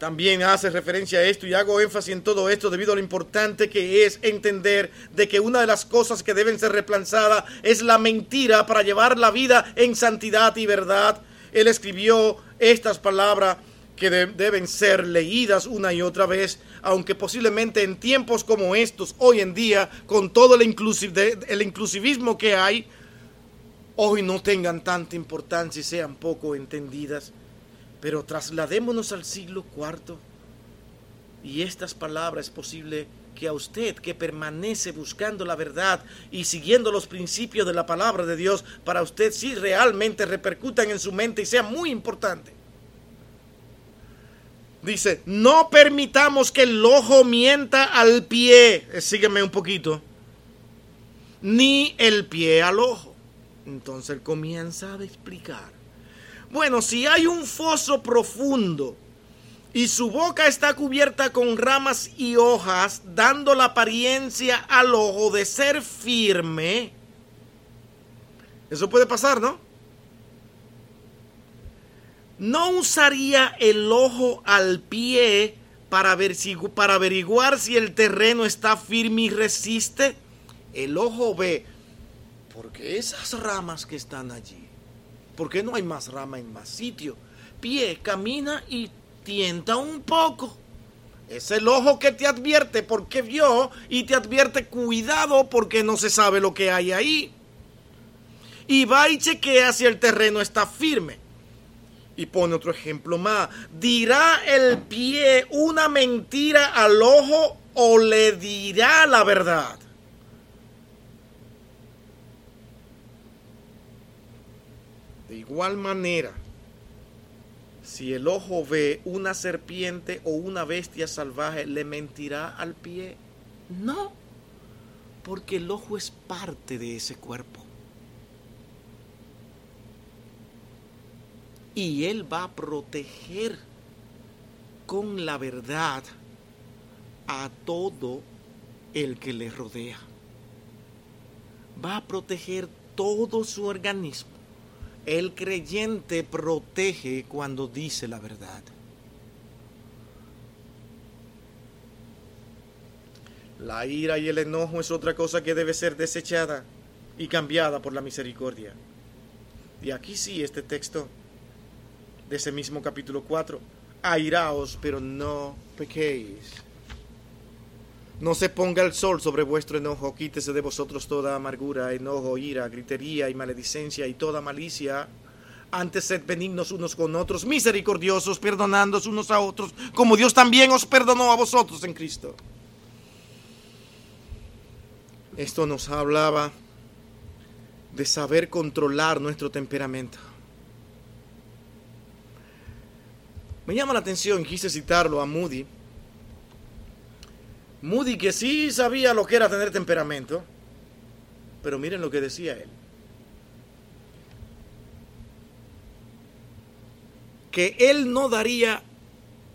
también hace referencia a esto y hago énfasis en todo esto debido a lo importante que es entender de que una de las cosas que deben ser reemplazadas es la mentira para llevar la vida en santidad y verdad. Él escribió estas palabras que deben ser leídas una y otra vez, aunque posiblemente en tiempos como estos, hoy en día, con todo el, inclusivismo que hay, hoy no tengan tanta importancia y sean poco entendidas. Pero trasladémonos al siglo IV y estas palabras es posible que a usted que permanece buscando la verdad y siguiendo los principios de la palabra de Dios, para usted sí realmente repercutan en su mente y sea muy importante. Dice, no permitamos que el ojo mienta al pie. Eh, sígueme un poquito. Ni el pie al ojo. Entonces él comienza a explicar. Bueno, si hay un foso profundo y su boca está cubierta con ramas y hojas, dando la apariencia al ojo de ser firme, eso puede pasar, ¿no? No usaría el ojo al pie para, ver si, para averiguar si el terreno está firme y resiste. El ojo ve, ¿por qué esas ramas que están allí? ¿Por qué no hay más rama en más sitio? Pie, camina y tienta un poco. Es el ojo que te advierte porque vio y te advierte cuidado porque no se sabe lo que hay ahí. Y va y chequea si el terreno está firme. Y pone otro ejemplo más. ¿Dirá el pie una mentira al ojo o le dirá la verdad? De igual manera, si el ojo ve una serpiente o una bestia salvaje, ¿le mentirá al pie? No, porque el ojo es parte de ese cuerpo. Y Él va a proteger con la verdad a todo el que le rodea. Va a proteger todo su organismo. El creyente protege cuando dice la verdad. La ira y el enojo es otra cosa que debe ser desechada y cambiada por la misericordia. Y aquí sí, este texto de ese mismo capítulo 4. Airaos, pero no pequéis. No se ponga el sol sobre vuestro enojo, quítese de vosotros toda amargura, enojo, ira, gritería y maledicencia y toda malicia. Antes sed benignos unos con otros, misericordiosos, perdonándoos unos a otros, como Dios también os perdonó a vosotros en Cristo. Esto nos hablaba de saber controlar nuestro temperamento. Me llama la atención, quise citarlo a Moody. Moody que sí sabía lo que era tener temperamento, pero miren lo que decía él. Que él no daría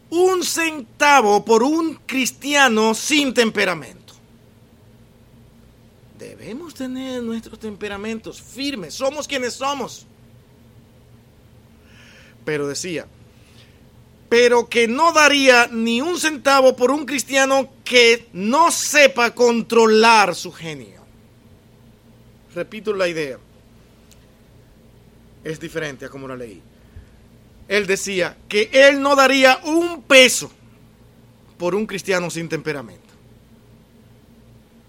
un centavo por un cristiano sin temperamento. Debemos tener nuestros temperamentos firmes, somos quienes somos. Pero decía, pero que no daría ni un centavo por un cristiano que no sepa controlar su genio. Repito la idea. Es diferente a como la leí. Él decía que él no daría un peso por un cristiano sin temperamento.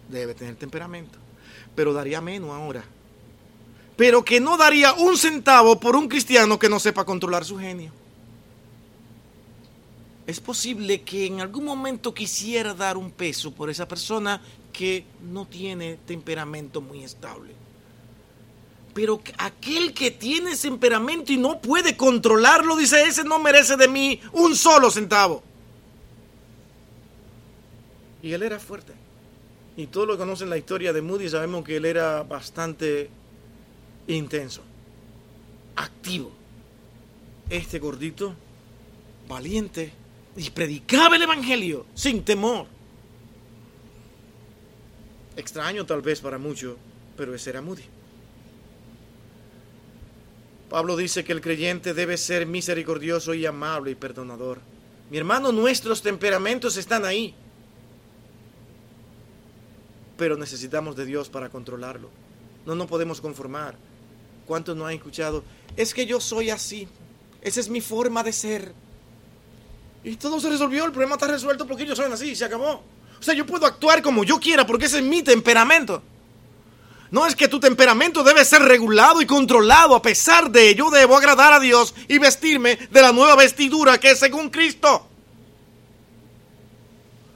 Debe tener temperamento, pero daría menos ahora. Pero que no daría un centavo por un cristiano que no sepa controlar su genio es posible que en algún momento quisiera dar un peso por esa persona que no tiene temperamento muy estable. Pero aquel que tiene temperamento y no puede controlarlo, dice, ese no merece de mí un solo centavo. Y él era fuerte. Y todos que conocen la historia de Moody sabemos que él era bastante intenso, activo. Este gordito, valiente, y predicaba el Evangelio sin temor. Extraño tal vez para muchos, pero ese era Moody. Pablo dice que el creyente debe ser misericordioso y amable y perdonador. Mi hermano, nuestros temperamentos están ahí. Pero necesitamos de Dios para controlarlo. No nos podemos conformar. ¿Cuántos no han escuchado? Es que yo soy así. Esa es mi forma de ser. Y todo se resolvió, el problema está resuelto porque ellos son así, se acabó. O sea, yo puedo actuar como yo quiera porque ese es mi temperamento. No es que tu temperamento debe ser regulado y controlado. A pesar de ello, debo agradar a Dios y vestirme de la nueva vestidura que es según Cristo.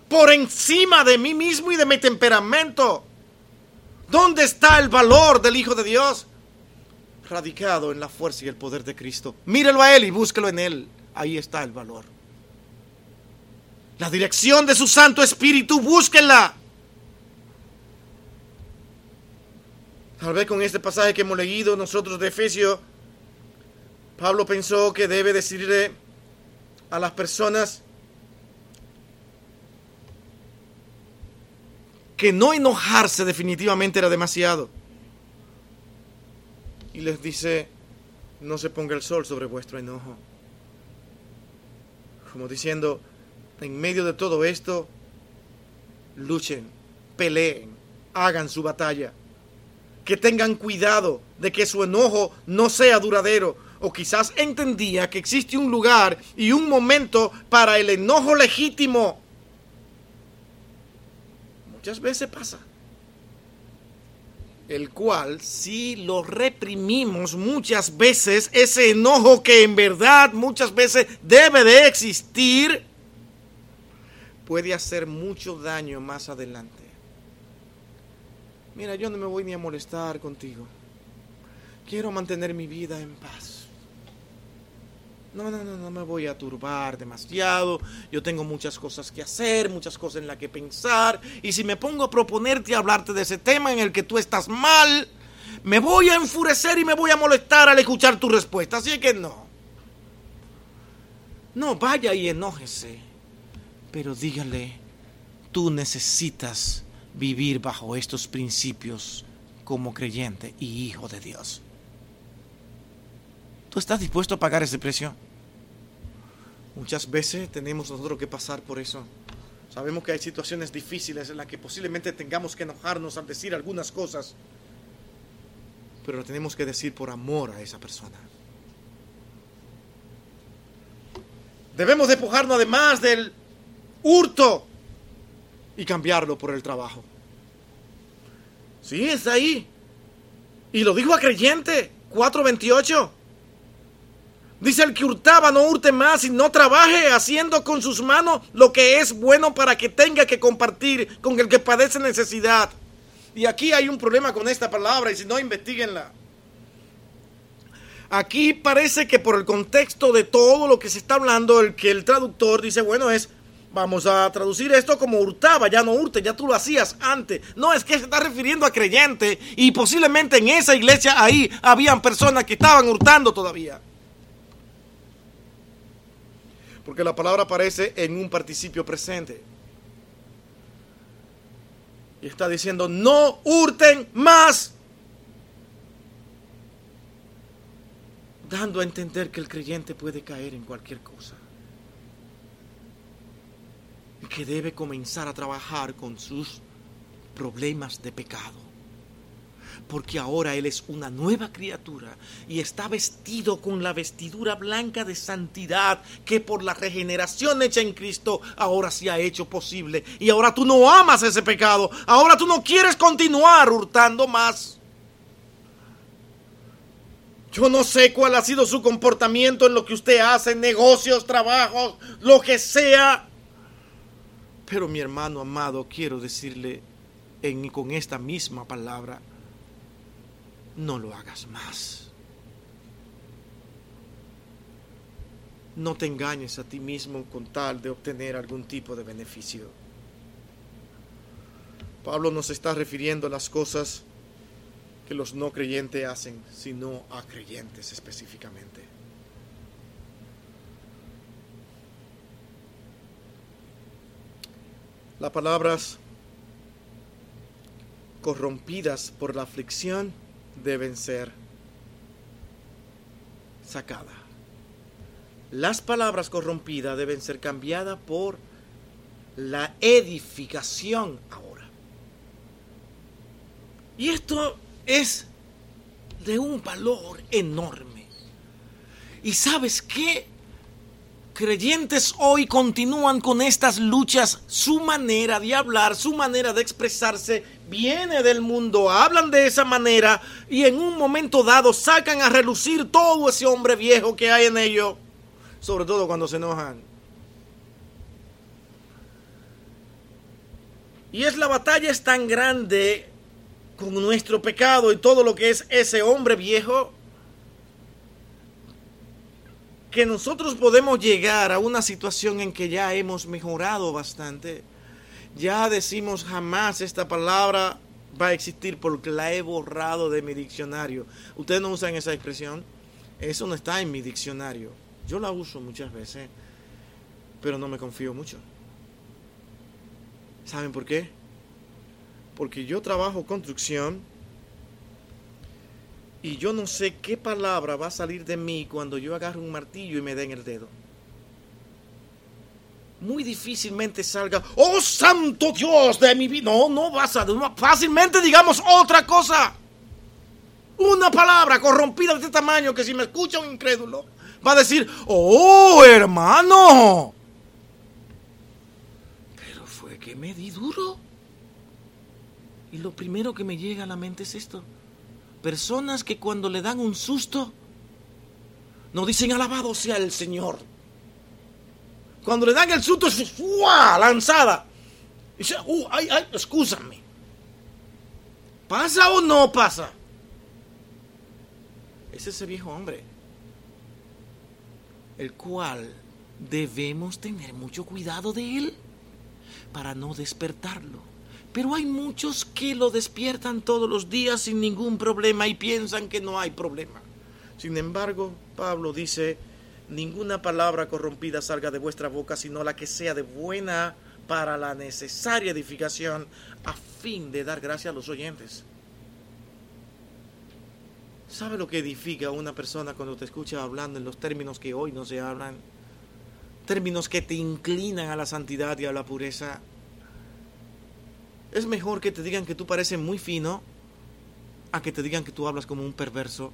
Por encima de mí mismo y de mi temperamento. ¿Dónde está el valor del Hijo de Dios? Radicado en la fuerza y el poder de Cristo. Mírelo a Él y búsquelo en Él. Ahí está el valor. La dirección de su Santo Espíritu, búsquenla. Tal vez con este pasaje que hemos leído nosotros de Efesios, Pablo pensó que debe decirle a las personas que no enojarse definitivamente era demasiado. Y les dice, no se ponga el sol sobre vuestro enojo. Como diciendo, en medio de todo esto, luchen, peleen, hagan su batalla. Que tengan cuidado de que su enojo no sea duradero. O quizás entendía que existe un lugar y un momento para el enojo legítimo. Muchas veces pasa. el cual si lo reprimimos muchas veces, ese enojo que en verdad muchas veces debe de existir, puede hacer mucho daño más adelante. Mira, yo no me voy ni a molestar contigo. Quiero mantener mi vida en paz. No, no, no, no me voy a turbar demasiado. Yo tengo muchas cosas que hacer, muchas cosas en las que pensar. Y si me pongo a proponerte hablarte de ese tema en el que tú estás mal, me voy a enfurecer y me voy a molestar al escuchar tu respuesta. Así que no. No, vaya y enójese. Pero dígale, tú necesitas vivir bajo estos principios como creyente y hijo de Dios. ¿Tú estás dispuesto a pagar ese precio? Muchas veces tenemos nosotros que pasar por eso. Sabemos que hay situaciones difíciles en las que posiblemente tengamos que enojarnos al decir algunas cosas, pero lo tenemos que decir por amor a esa persona. Debemos despojarnos además del hurto y cambiarlo por el trabajo. Sí, está ahí. Y lo dijo a creyente, 428. Dice el que hurtaba, no hurte más y no trabaje haciendo con sus manos lo que es bueno para que tenga que compartir con el que padece necesidad. Y aquí hay un problema con esta palabra y si no, investiguenla. Aquí parece que por el contexto de todo lo que se está hablando, el que el traductor dice, bueno, es, vamos a traducir esto como hurtaba, ya no hurte, ya tú lo hacías antes. No, es que se está refiriendo a creyente y posiblemente en esa iglesia ahí habían personas que estaban hurtando todavía porque la palabra aparece en un participio presente. Y está diciendo, no hurten más. Dando a entender que el creyente puede caer en cualquier cosa. Que debe comenzar a trabajar con sus problemas de pecado porque ahora Él es una nueva criatura y está vestido con la vestidura blanca de santidad que por la regeneración hecha en Cristo ahora se ha hecho posible. Y ahora tú no amas ese pecado, ahora tú no quieres continuar hurtando más. Yo no sé cuál ha sido su comportamiento en lo que usted hace, negocios, trabajos, lo que sea. Pero mi hermano amado, quiero decirle en, con esta misma palabra, no lo hagas más. No te engañes a ti mismo con tal de obtener algún tipo de beneficio. Pablo no se está refiriendo a las cosas que los no creyentes hacen, sino a creyentes específicamente. Las palabras corrompidas por la aflicción deben ser sacadas. Las palabras corrompidas deben ser cambiadas por la edificación ahora. Y esto es de un valor enorme. ¿Y sabes qué? Creyentes hoy continúan con estas luchas. Su manera de hablar, su manera de expresarse viene del mundo, hablan de esa manera y en un momento dado sacan a relucir todo ese hombre viejo que hay en ellos, sobre todo cuando se enojan. Y es la batalla es tan grande con nuestro pecado y todo lo que es ese hombre viejo que nosotros podemos llegar a una situación en que ya hemos mejorado bastante ya decimos jamás esta palabra va a existir porque la he borrado de mi diccionario. Ustedes no usan esa expresión. Eso no está en mi diccionario. Yo la uso muchas veces, pero no me confío mucho. ¿Saben por qué? Porque yo trabajo construcción y yo no sé qué palabra va a salir de mí cuando yo agarre un martillo y me den el dedo muy difícilmente salga, oh santo Dios de mi vida. No, no vas a, fácilmente digamos otra cosa. Una palabra corrompida de este tamaño que si me escucha un incrédulo va a decir, oh hermano. Pero fue que me di duro. Y lo primero que me llega a la mente es esto. Personas que cuando le dan un susto, no dicen alabado sea el Señor. Cuando le dan el susto es ¡fua! lanzada. Dice, uh, ay, ay, escúchame. ¿Pasa o no pasa? Es ese viejo hombre, el cual debemos tener mucho cuidado de él para no despertarlo. Pero hay muchos que lo despiertan todos los días sin ningún problema y piensan que no hay problema. Sin embargo, Pablo dice, ninguna palabra corrompida salga de vuestra boca, sino la que sea de buena para la necesaria edificación, a fin de dar gracia a los oyentes. ¿Sabe lo que edifica a una persona cuando te escucha hablando en los términos que hoy no se hablan? Términos que te inclinan a la santidad y a la pureza. Es mejor que te digan que tú pareces muy fino a que te digan que tú hablas como un perverso.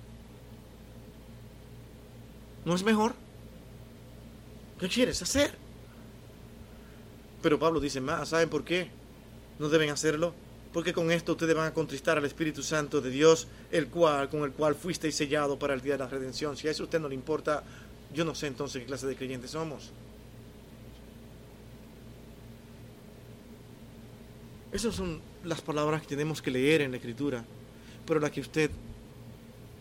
¿No es mejor? ¿Qué quieres hacer? Pero Pablo dice más, ¿saben por qué? No deben hacerlo porque con esto ustedes van a contristar al Espíritu Santo de Dios, el cual, con el cual fuisteis sellado para el día de la redención. Si a eso a usted no le importa, yo no sé entonces qué clase de creyentes somos. Esas son las palabras que tenemos que leer en la Escritura, pero la que usted,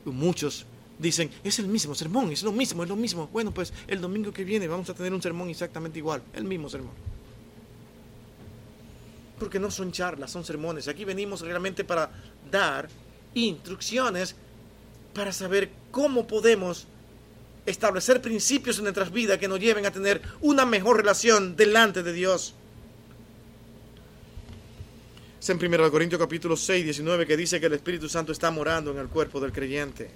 muchos, dicen, es el mismo sermón, es lo mismo, es lo mismo. Bueno, pues el domingo que viene vamos a tener un sermón exactamente igual, el mismo sermón porque no son charlas, son sermones. Aquí venimos realmente para dar instrucciones para saber cómo podemos establecer principios en nuestras vidas que nos lleven a tener una mejor relación delante de Dios. Es en 1 Corintios capítulo 6, 19 que dice que el Espíritu Santo está morando en el cuerpo del creyente.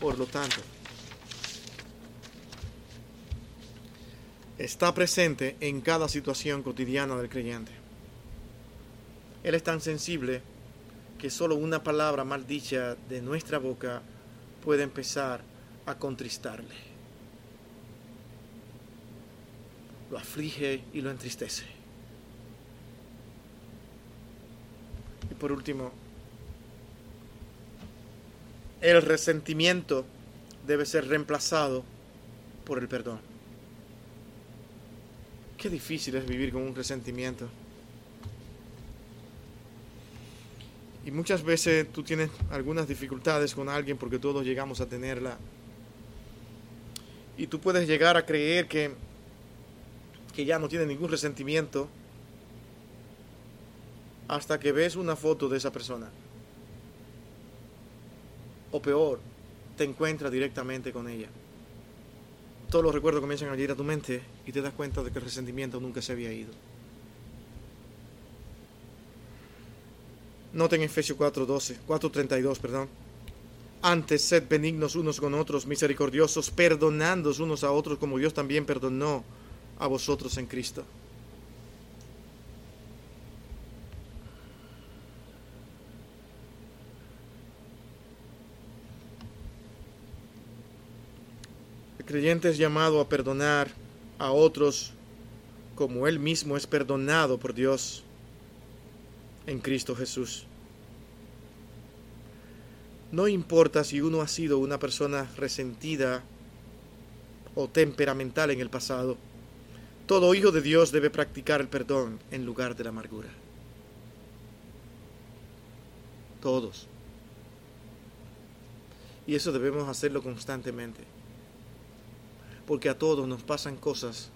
Por lo tanto, está presente en cada situación cotidiana del creyente. Él es tan sensible que solo una palabra maldicha de nuestra boca puede empezar a contristarle. Lo aflige y lo entristece. Y por último, el resentimiento debe ser reemplazado por el perdón. Qué difícil es vivir con un resentimiento. Y muchas veces tú tienes algunas dificultades con alguien porque todos llegamos a tenerla. Y tú puedes llegar a creer que, que ya no tiene ningún resentimiento hasta que ves una foto de esa persona. O peor, te encuentras directamente con ella todos los recuerdos comienzan a ir a tu mente y te das cuenta de que el resentimiento nunca se había ido. Noten Efesios 4:12, 4:32, perdón. Antes sed benignos unos con otros, misericordiosos, perdonándoos unos a otros como Dios también perdonó a vosotros en Cristo. Creyente es llamado a perdonar a otros como él mismo es perdonado por Dios en Cristo Jesús. No importa si uno ha sido una persona resentida o temperamental en el pasado, todo hijo de Dios debe practicar el perdón en lugar de la amargura. Todos. Y eso debemos hacerlo constantemente porque a todos nos pasan cosas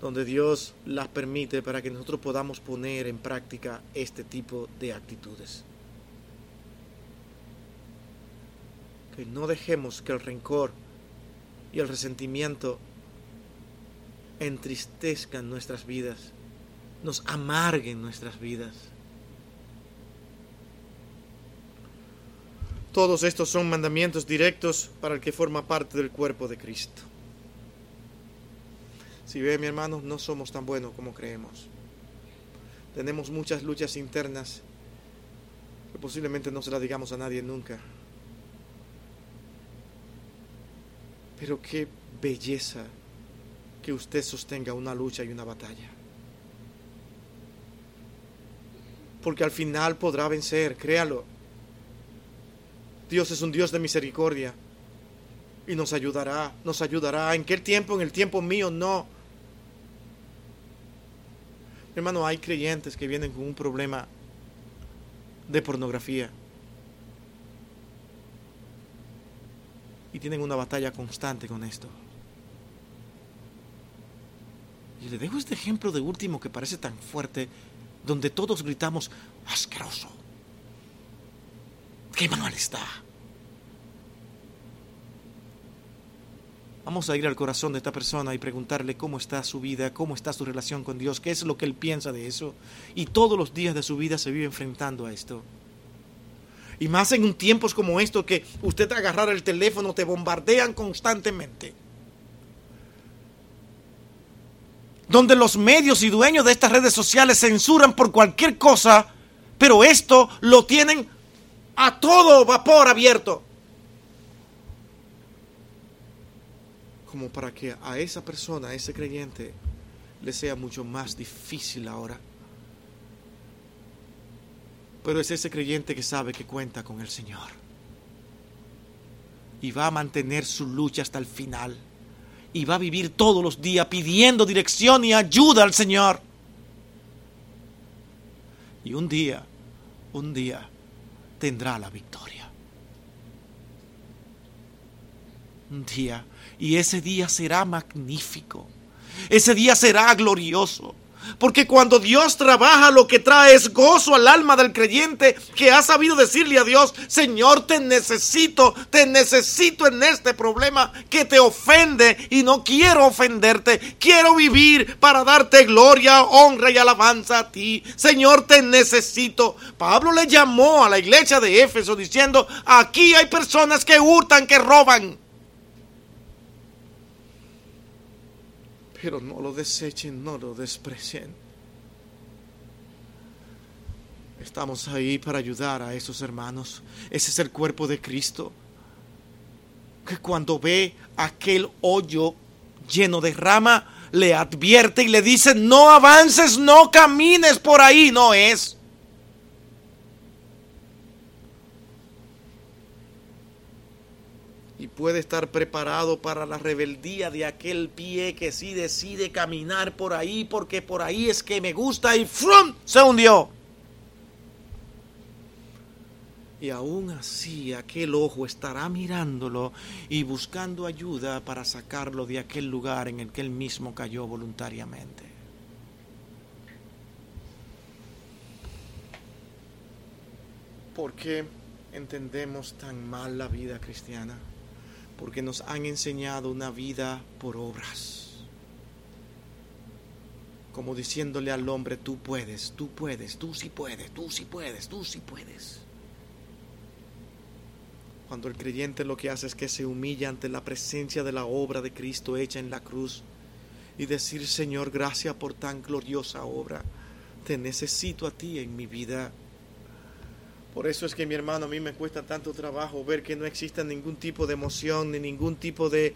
donde Dios las permite para que nosotros podamos poner en práctica este tipo de actitudes. Que no dejemos que el rencor y el resentimiento entristezcan nuestras vidas, nos amarguen nuestras vidas. Todos estos son mandamientos directos para el que forma parte del cuerpo de Cristo. Si ve, mi hermano, no somos tan buenos como creemos. Tenemos muchas luchas internas que posiblemente no se las digamos a nadie nunca. Pero qué belleza que usted sostenga una lucha y una batalla. porque al final podrá vencer, créalo. Dios es un Dios de misericordia y nos ayudará, nos ayudará. ¿En qué tiempo? En el tiempo mío, no. Hermano, hay creyentes que vienen con un problema de pornografía y tienen una batalla constante con esto. Y le dejo este ejemplo de último que parece tan fuerte, donde todos gritamos, asqueroso. ¿Qué mal está? Vamos a ir al corazón de esta persona y preguntarle cómo está su vida, cómo está su relación con Dios, qué es lo que él piensa de eso. Y todos los días de su vida se vive enfrentando a esto. Y más en tiempos como esto que usted agarrar el teléfono, te bombardean constantemente. Donde los medios y dueños de estas redes sociales censuran por cualquier cosa, pero esto lo tienen a todo vapor abierto. Como para que a esa persona, a ese creyente, le sea mucho más difícil ahora. Pero es ese creyente que sabe que cuenta con el Señor. Y va a mantener su lucha hasta el final. Y va a vivir todos los días pidiendo dirección y ayuda al Señor. Y un día, un día, tendrá la victoria. Un día y ese día será magnífico. Ese día será glorioso. Porque cuando Dios trabaja lo que trae es gozo al alma del creyente que ha sabido decirle a Dios, Señor, te necesito, te necesito en este problema que te ofende y no quiero ofenderte. Quiero vivir para darte gloria, honra y alabanza a ti. Señor, te necesito. Pablo le llamó a la iglesia de Éfeso diciendo, aquí hay personas que hurtan, que roban. Pero no lo desechen, no lo desprecien. Estamos ahí para ayudar a esos hermanos. Ese es el cuerpo de Cristo. Que cuando ve aquel hoyo lleno de rama, le advierte y le dice, no avances, no camines por ahí, no es. Y puede estar preparado para la rebeldía de aquel pie que sí decide caminar por ahí porque por ahí es que me gusta y ¡frum! se hundió. Y aún así aquel ojo estará mirándolo y buscando ayuda para sacarlo de aquel lugar en el que él mismo cayó voluntariamente. ¿Por qué entendemos tan mal la vida cristiana? Porque nos han enseñado una vida por obras. Como diciéndole al hombre, tú puedes, tú puedes, tú sí puedes, tú sí puedes, tú sí puedes. Cuando el creyente lo que hace es que se humilla ante la presencia de la obra de Cristo hecha en la cruz y decir, Señor, gracias por tan gloriosa obra. Te necesito a ti en mi vida. Por eso es que mi hermano a mí me cuesta tanto trabajo ver que no exista ningún tipo de emoción ni ningún tipo de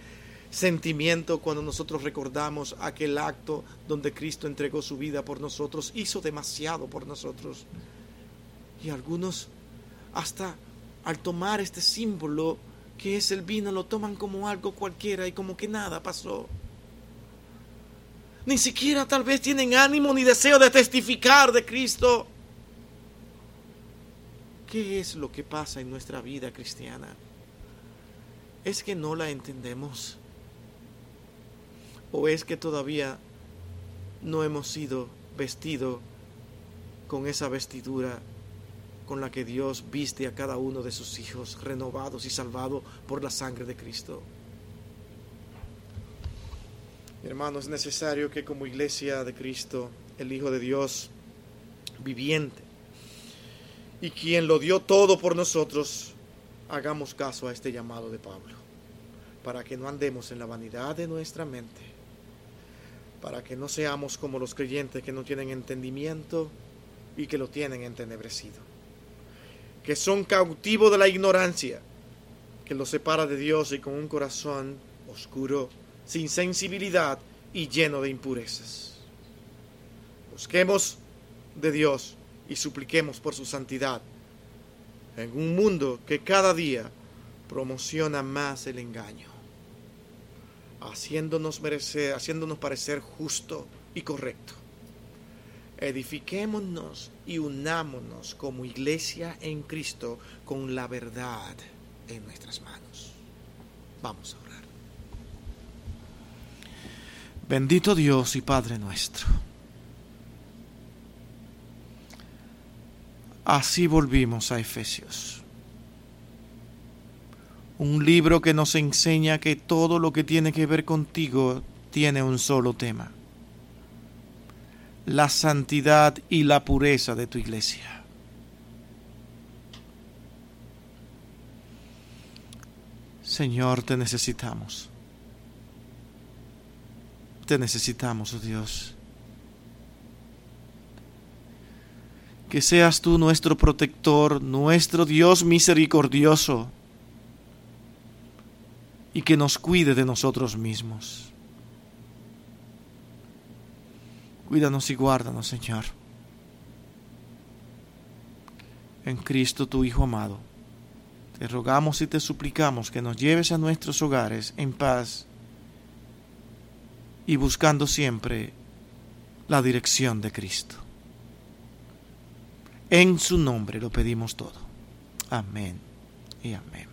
sentimiento cuando nosotros recordamos aquel acto donde Cristo entregó su vida por nosotros, hizo demasiado por nosotros. Y algunos hasta al tomar este símbolo que es el vino lo toman como algo cualquiera y como que nada pasó. Ni siquiera tal vez tienen ánimo ni deseo de testificar de Cristo. ¿Qué es lo que pasa en nuestra vida cristiana? ¿Es que no la entendemos? ¿O es que todavía no hemos sido vestidos con esa vestidura con la que Dios viste a cada uno de sus hijos renovados y salvados por la sangre de Cristo? Hermanos, es necesario que como iglesia de Cristo, el Hijo de Dios viviente, y quien lo dio todo por nosotros, hagamos caso a este llamado de Pablo, para que no andemos en la vanidad de nuestra mente, para que no seamos como los creyentes que no tienen entendimiento y que lo tienen entenebrecido, que son cautivos de la ignorancia, que los separa de Dios y con un corazón oscuro, sin sensibilidad y lleno de impurezas. Busquemos de Dios y supliquemos por su santidad en un mundo que cada día promociona más el engaño, haciéndonos, merecer, haciéndonos parecer justo y correcto. Edifiquémonos y unámonos como iglesia en Cristo con la verdad en nuestras manos. Vamos a orar. Bendito Dios y Padre nuestro. Así volvimos a Efesios. Un libro que nos enseña que todo lo que tiene que ver contigo tiene un solo tema. La santidad y la pureza de tu iglesia. Señor, te necesitamos. Te necesitamos, oh Dios. Que seas tú nuestro protector, nuestro Dios misericordioso, y que nos cuide de nosotros mismos. Cuídanos y guárdanos, Señor. En Cristo, tu Hijo amado. Te rogamos y te suplicamos que nos lleves a nuestros hogares en paz y buscando siempre la dirección de Cristo. En su nombre lo pedimos todo. Amén y amén.